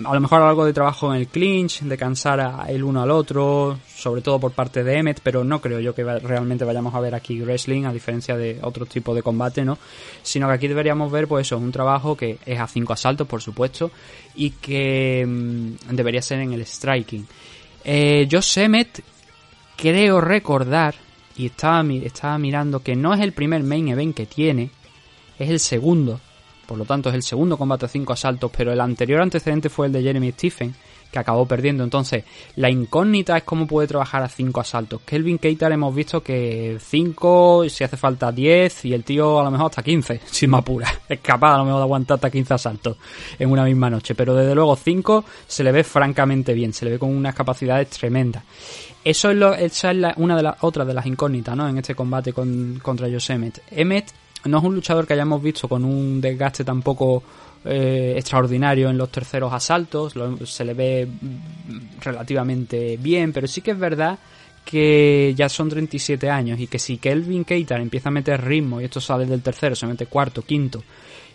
A lo mejor algo de trabajo en el clinch, de cansar a el uno al otro, sobre todo por parte de Emmet, pero no creo yo que realmente vayamos a ver aquí wrestling, a diferencia de otro tipo de combate, ¿no? Sino que aquí deberíamos ver, pues eso, un trabajo que es a cinco asaltos, por supuesto, y que mmm, debería ser en el striking. Eh, Josh creo recordar, y estaba, estaba mirando que no es el primer main event que tiene, es el segundo. Por lo tanto, es el segundo combate a cinco asaltos, pero el anterior antecedente fue el de Jeremy Stephen, que acabó perdiendo. Entonces, la incógnita es cómo puede trabajar a cinco asaltos. Kelvin Keitar hemos visto que 5, si hace falta 10, y el tío a lo mejor hasta 15, sin más pura. Es capaz a lo mejor de aguantar hasta 15 asaltos en una misma noche. Pero desde luego 5 se le ve francamente bien, se le ve con unas capacidades tremendas. Eso es, lo, esa es la, una de las otras de las incógnitas, ¿no? En este combate con, contra Josemet. Emmet no es un luchador que hayamos visto con un desgaste tampoco eh, extraordinario en los terceros asaltos, se le ve relativamente bien, pero sí que es verdad que ya son 37 años y que si Kelvin Keitar empieza a meter ritmo y esto sale del tercero, se mete cuarto, quinto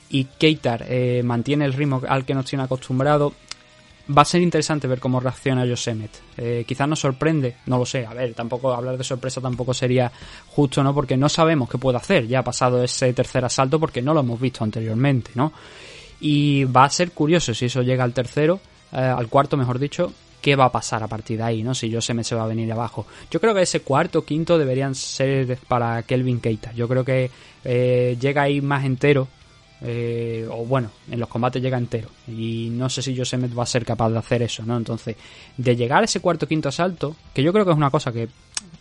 y Keitar eh, mantiene el ritmo al que nos tiene acostumbrado, va a ser interesante ver cómo reacciona Josemet. Eh, quizás nos sorprende, no lo sé. A ver, tampoco hablar de sorpresa tampoco sería justo, ¿no? Porque no sabemos qué puede hacer. Ya ha pasado ese tercer asalto porque no lo hemos visto anteriormente, ¿no? Y va a ser curioso si eso llega al tercero, eh, al cuarto, mejor dicho, qué va a pasar a partir de ahí, ¿no? Si Josemet se va a venir abajo. Yo creo que ese cuarto, quinto deberían ser para Kelvin Keita. Yo creo que eh, llega ahí más entero eh, o bueno, en los combates llega entero. Y no sé si Josemet va a ser capaz de hacer eso, ¿no? Entonces, de llegar a ese cuarto quinto asalto, que yo creo que es una cosa que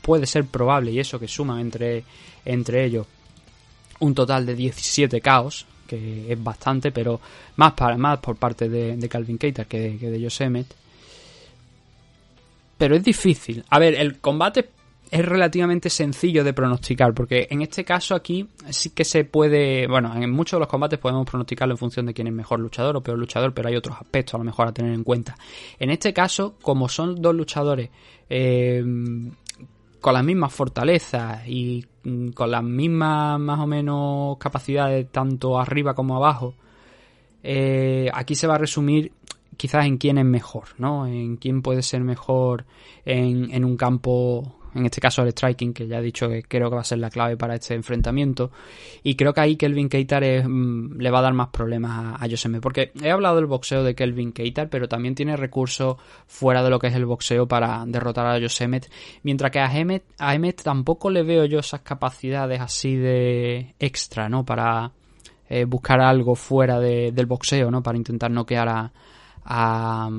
puede ser probable, y eso que suman entre, entre ellos un total de 17 caos, que es bastante, pero más, más por parte de, de Calvin Keita que, que de Josemet. Pero es difícil. A ver, el combate es relativamente sencillo de pronosticar, porque en este caso aquí sí que se puede, bueno, en muchos de los combates podemos pronosticarlo en función de quién es mejor luchador o peor luchador, pero hay otros aspectos a lo mejor a tener en cuenta. En este caso, como son dos luchadores eh, con las mismas fortalezas y mm, con las mismas más o menos capacidades tanto arriba como abajo, eh, aquí se va a resumir quizás en quién es mejor, ¿no? En quién puede ser mejor en, en un campo en este caso el striking, que ya he dicho que creo que va a ser la clave para este enfrentamiento. Y creo que ahí Kelvin Keitar mm, le va a dar más problemas a, a porque he hablado del boxeo de Kelvin Keitar, pero también tiene recursos fuera de lo que es el boxeo para derrotar a Yosemet, mientras que a Hemet, a tampoco le veo yo esas capacidades así de extra, ¿no? Para eh, buscar algo fuera de, del boxeo, ¿no? Para intentar noquear a, a,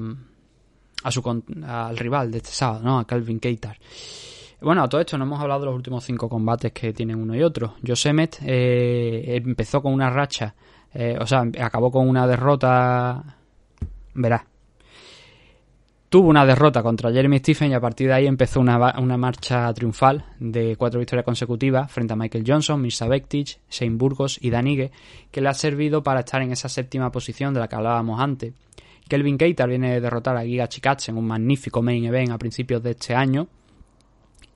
a su, al rival de este sábado, ¿no? A Kelvin Keitar. Bueno, a todo esto no hemos hablado de los últimos cinco combates que tienen uno y otro. Josemet eh, empezó con una racha, eh, o sea, acabó con una derrota. Verá. Tuvo una derrota contra Jeremy Stephen y a partir de ahí empezó una, una marcha triunfal de cuatro victorias consecutivas frente a Michael Johnson, Mirza Bektic, Shane Burgos y Danigue, que le ha servido para estar en esa séptima posición de la que hablábamos antes. Kelvin Keitar viene de derrotar a Giga Chikatse en un magnífico main event a principios de este año,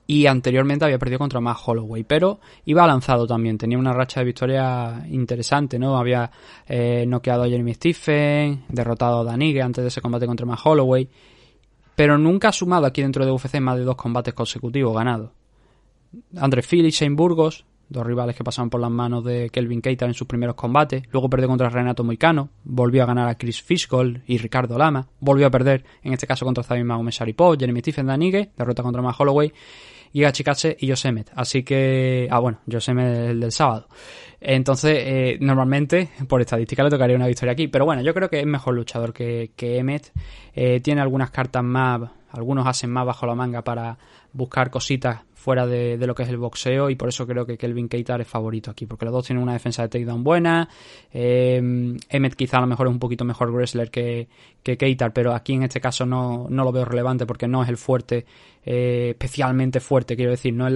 y anteriormente había perdido contra Matt Holloway, pero iba lanzado también, tenía una racha de victoria interesante, ¿no? Había eh, noqueado a Jeremy Stephen, derrotado a Danigue antes de ese combate contra Matt Holloway, pero nunca ha sumado aquí dentro de UFC más de dos combates consecutivos ganados. André Phil y Shane Burgos, dos rivales que pasaron por las manos de Kelvin Keitar en sus primeros combates, luego perdió contra Renato Moicano, volvió a ganar a Chris Fishgold y Ricardo Lama, volvió a perder, en este caso contra Zabim Magomesaripov, Jeremy Stephen Danigue, derrota contra Matt Holloway, Giga Chikatse y Yosemet. Así que, ah, bueno, Yosemet es el del sábado. Entonces, eh, normalmente, por estadística, le tocaría una victoria aquí. Pero bueno, yo creo que es mejor luchador que, que Emmet. Eh, tiene algunas cartas más, algunos hacen más bajo la manga para buscar cositas fuera de, de, lo que es el boxeo y por eso creo que Kelvin Keitar es favorito aquí, porque los dos tienen una defensa de takedown buena. Eh, Emmet quizá a lo mejor es un poquito mejor wrestler que, que Keitar, pero aquí en este caso no, no lo veo relevante porque no es el fuerte, eh, especialmente fuerte, quiero decir, no es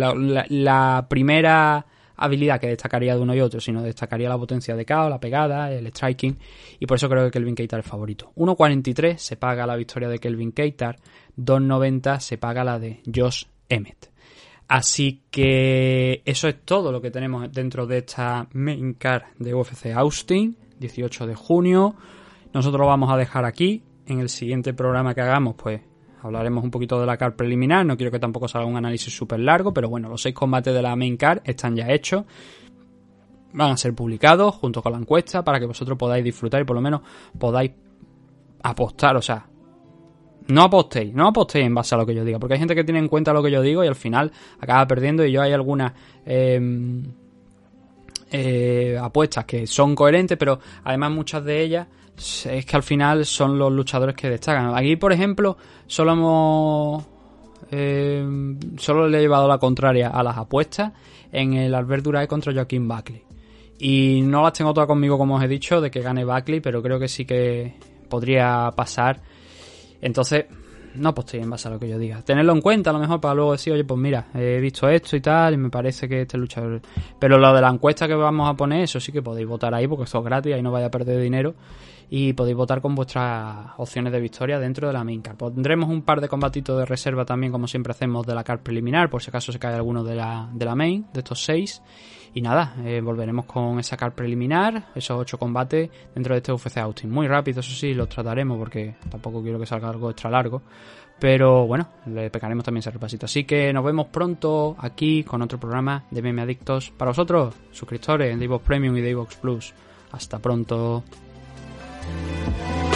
la, primera habilidad que destacaría de uno y otro, sino destacaría la potencia de KO, la pegada, el striking, y por eso creo que Kelvin Keitar es favorito. 1.43 se paga la victoria de Kelvin Keitar, 2.90 se paga la de Josh Emmett. Así que eso es todo lo que tenemos dentro de esta main card de UFC Austin, 18 de junio. Nosotros lo vamos a dejar aquí. En el siguiente programa que hagamos, pues hablaremos un poquito de la card preliminar. No quiero que tampoco salga un análisis súper largo, pero bueno, los seis combates de la main card están ya hechos. Van a ser publicados junto con la encuesta para que vosotros podáis disfrutar y por lo menos podáis apostar, o sea, no apostéis, no apostéis en base a lo que yo diga, porque hay gente que tiene en cuenta lo que yo digo y al final acaba perdiendo y yo hay algunas eh, eh, apuestas que son coherentes, pero además muchas de ellas es que al final son los luchadores que destacan. Aquí, por ejemplo, solo hemos... Eh, solo le he llevado la contraria a las apuestas en el Albert Duray contra Joaquín Buckley. Y no las tengo todas conmigo, como os he dicho, de que gane Buckley, pero creo que sí que podría pasar entonces, no apostéis en base a lo que yo diga. Tenerlo en cuenta a lo mejor para luego decir, oye, pues mira, he visto esto y tal, y me parece que este luchador... Pero lo de la encuesta que vamos a poner, eso sí que podéis votar ahí, porque esto es gratis, ahí no vaya a perder dinero. Y podéis votar con vuestras opciones de victoria dentro de la main card. Pondremos un par de combatitos de reserva también, como siempre hacemos, de la card preliminar, por si acaso se cae alguno de la, de la main, de estos seis. Y nada, eh, volveremos con esa card preliminar, esos ocho combates dentro de este UFC Austin. Muy rápido, eso sí, los trataremos porque tampoco quiero que salga algo extra largo. Pero bueno, le pegaremos también ese repasito. Así que nos vemos pronto aquí con otro programa de Meme Adictos para vosotros, suscriptores de Evox Premium y de Evox Plus. Hasta pronto. Bye.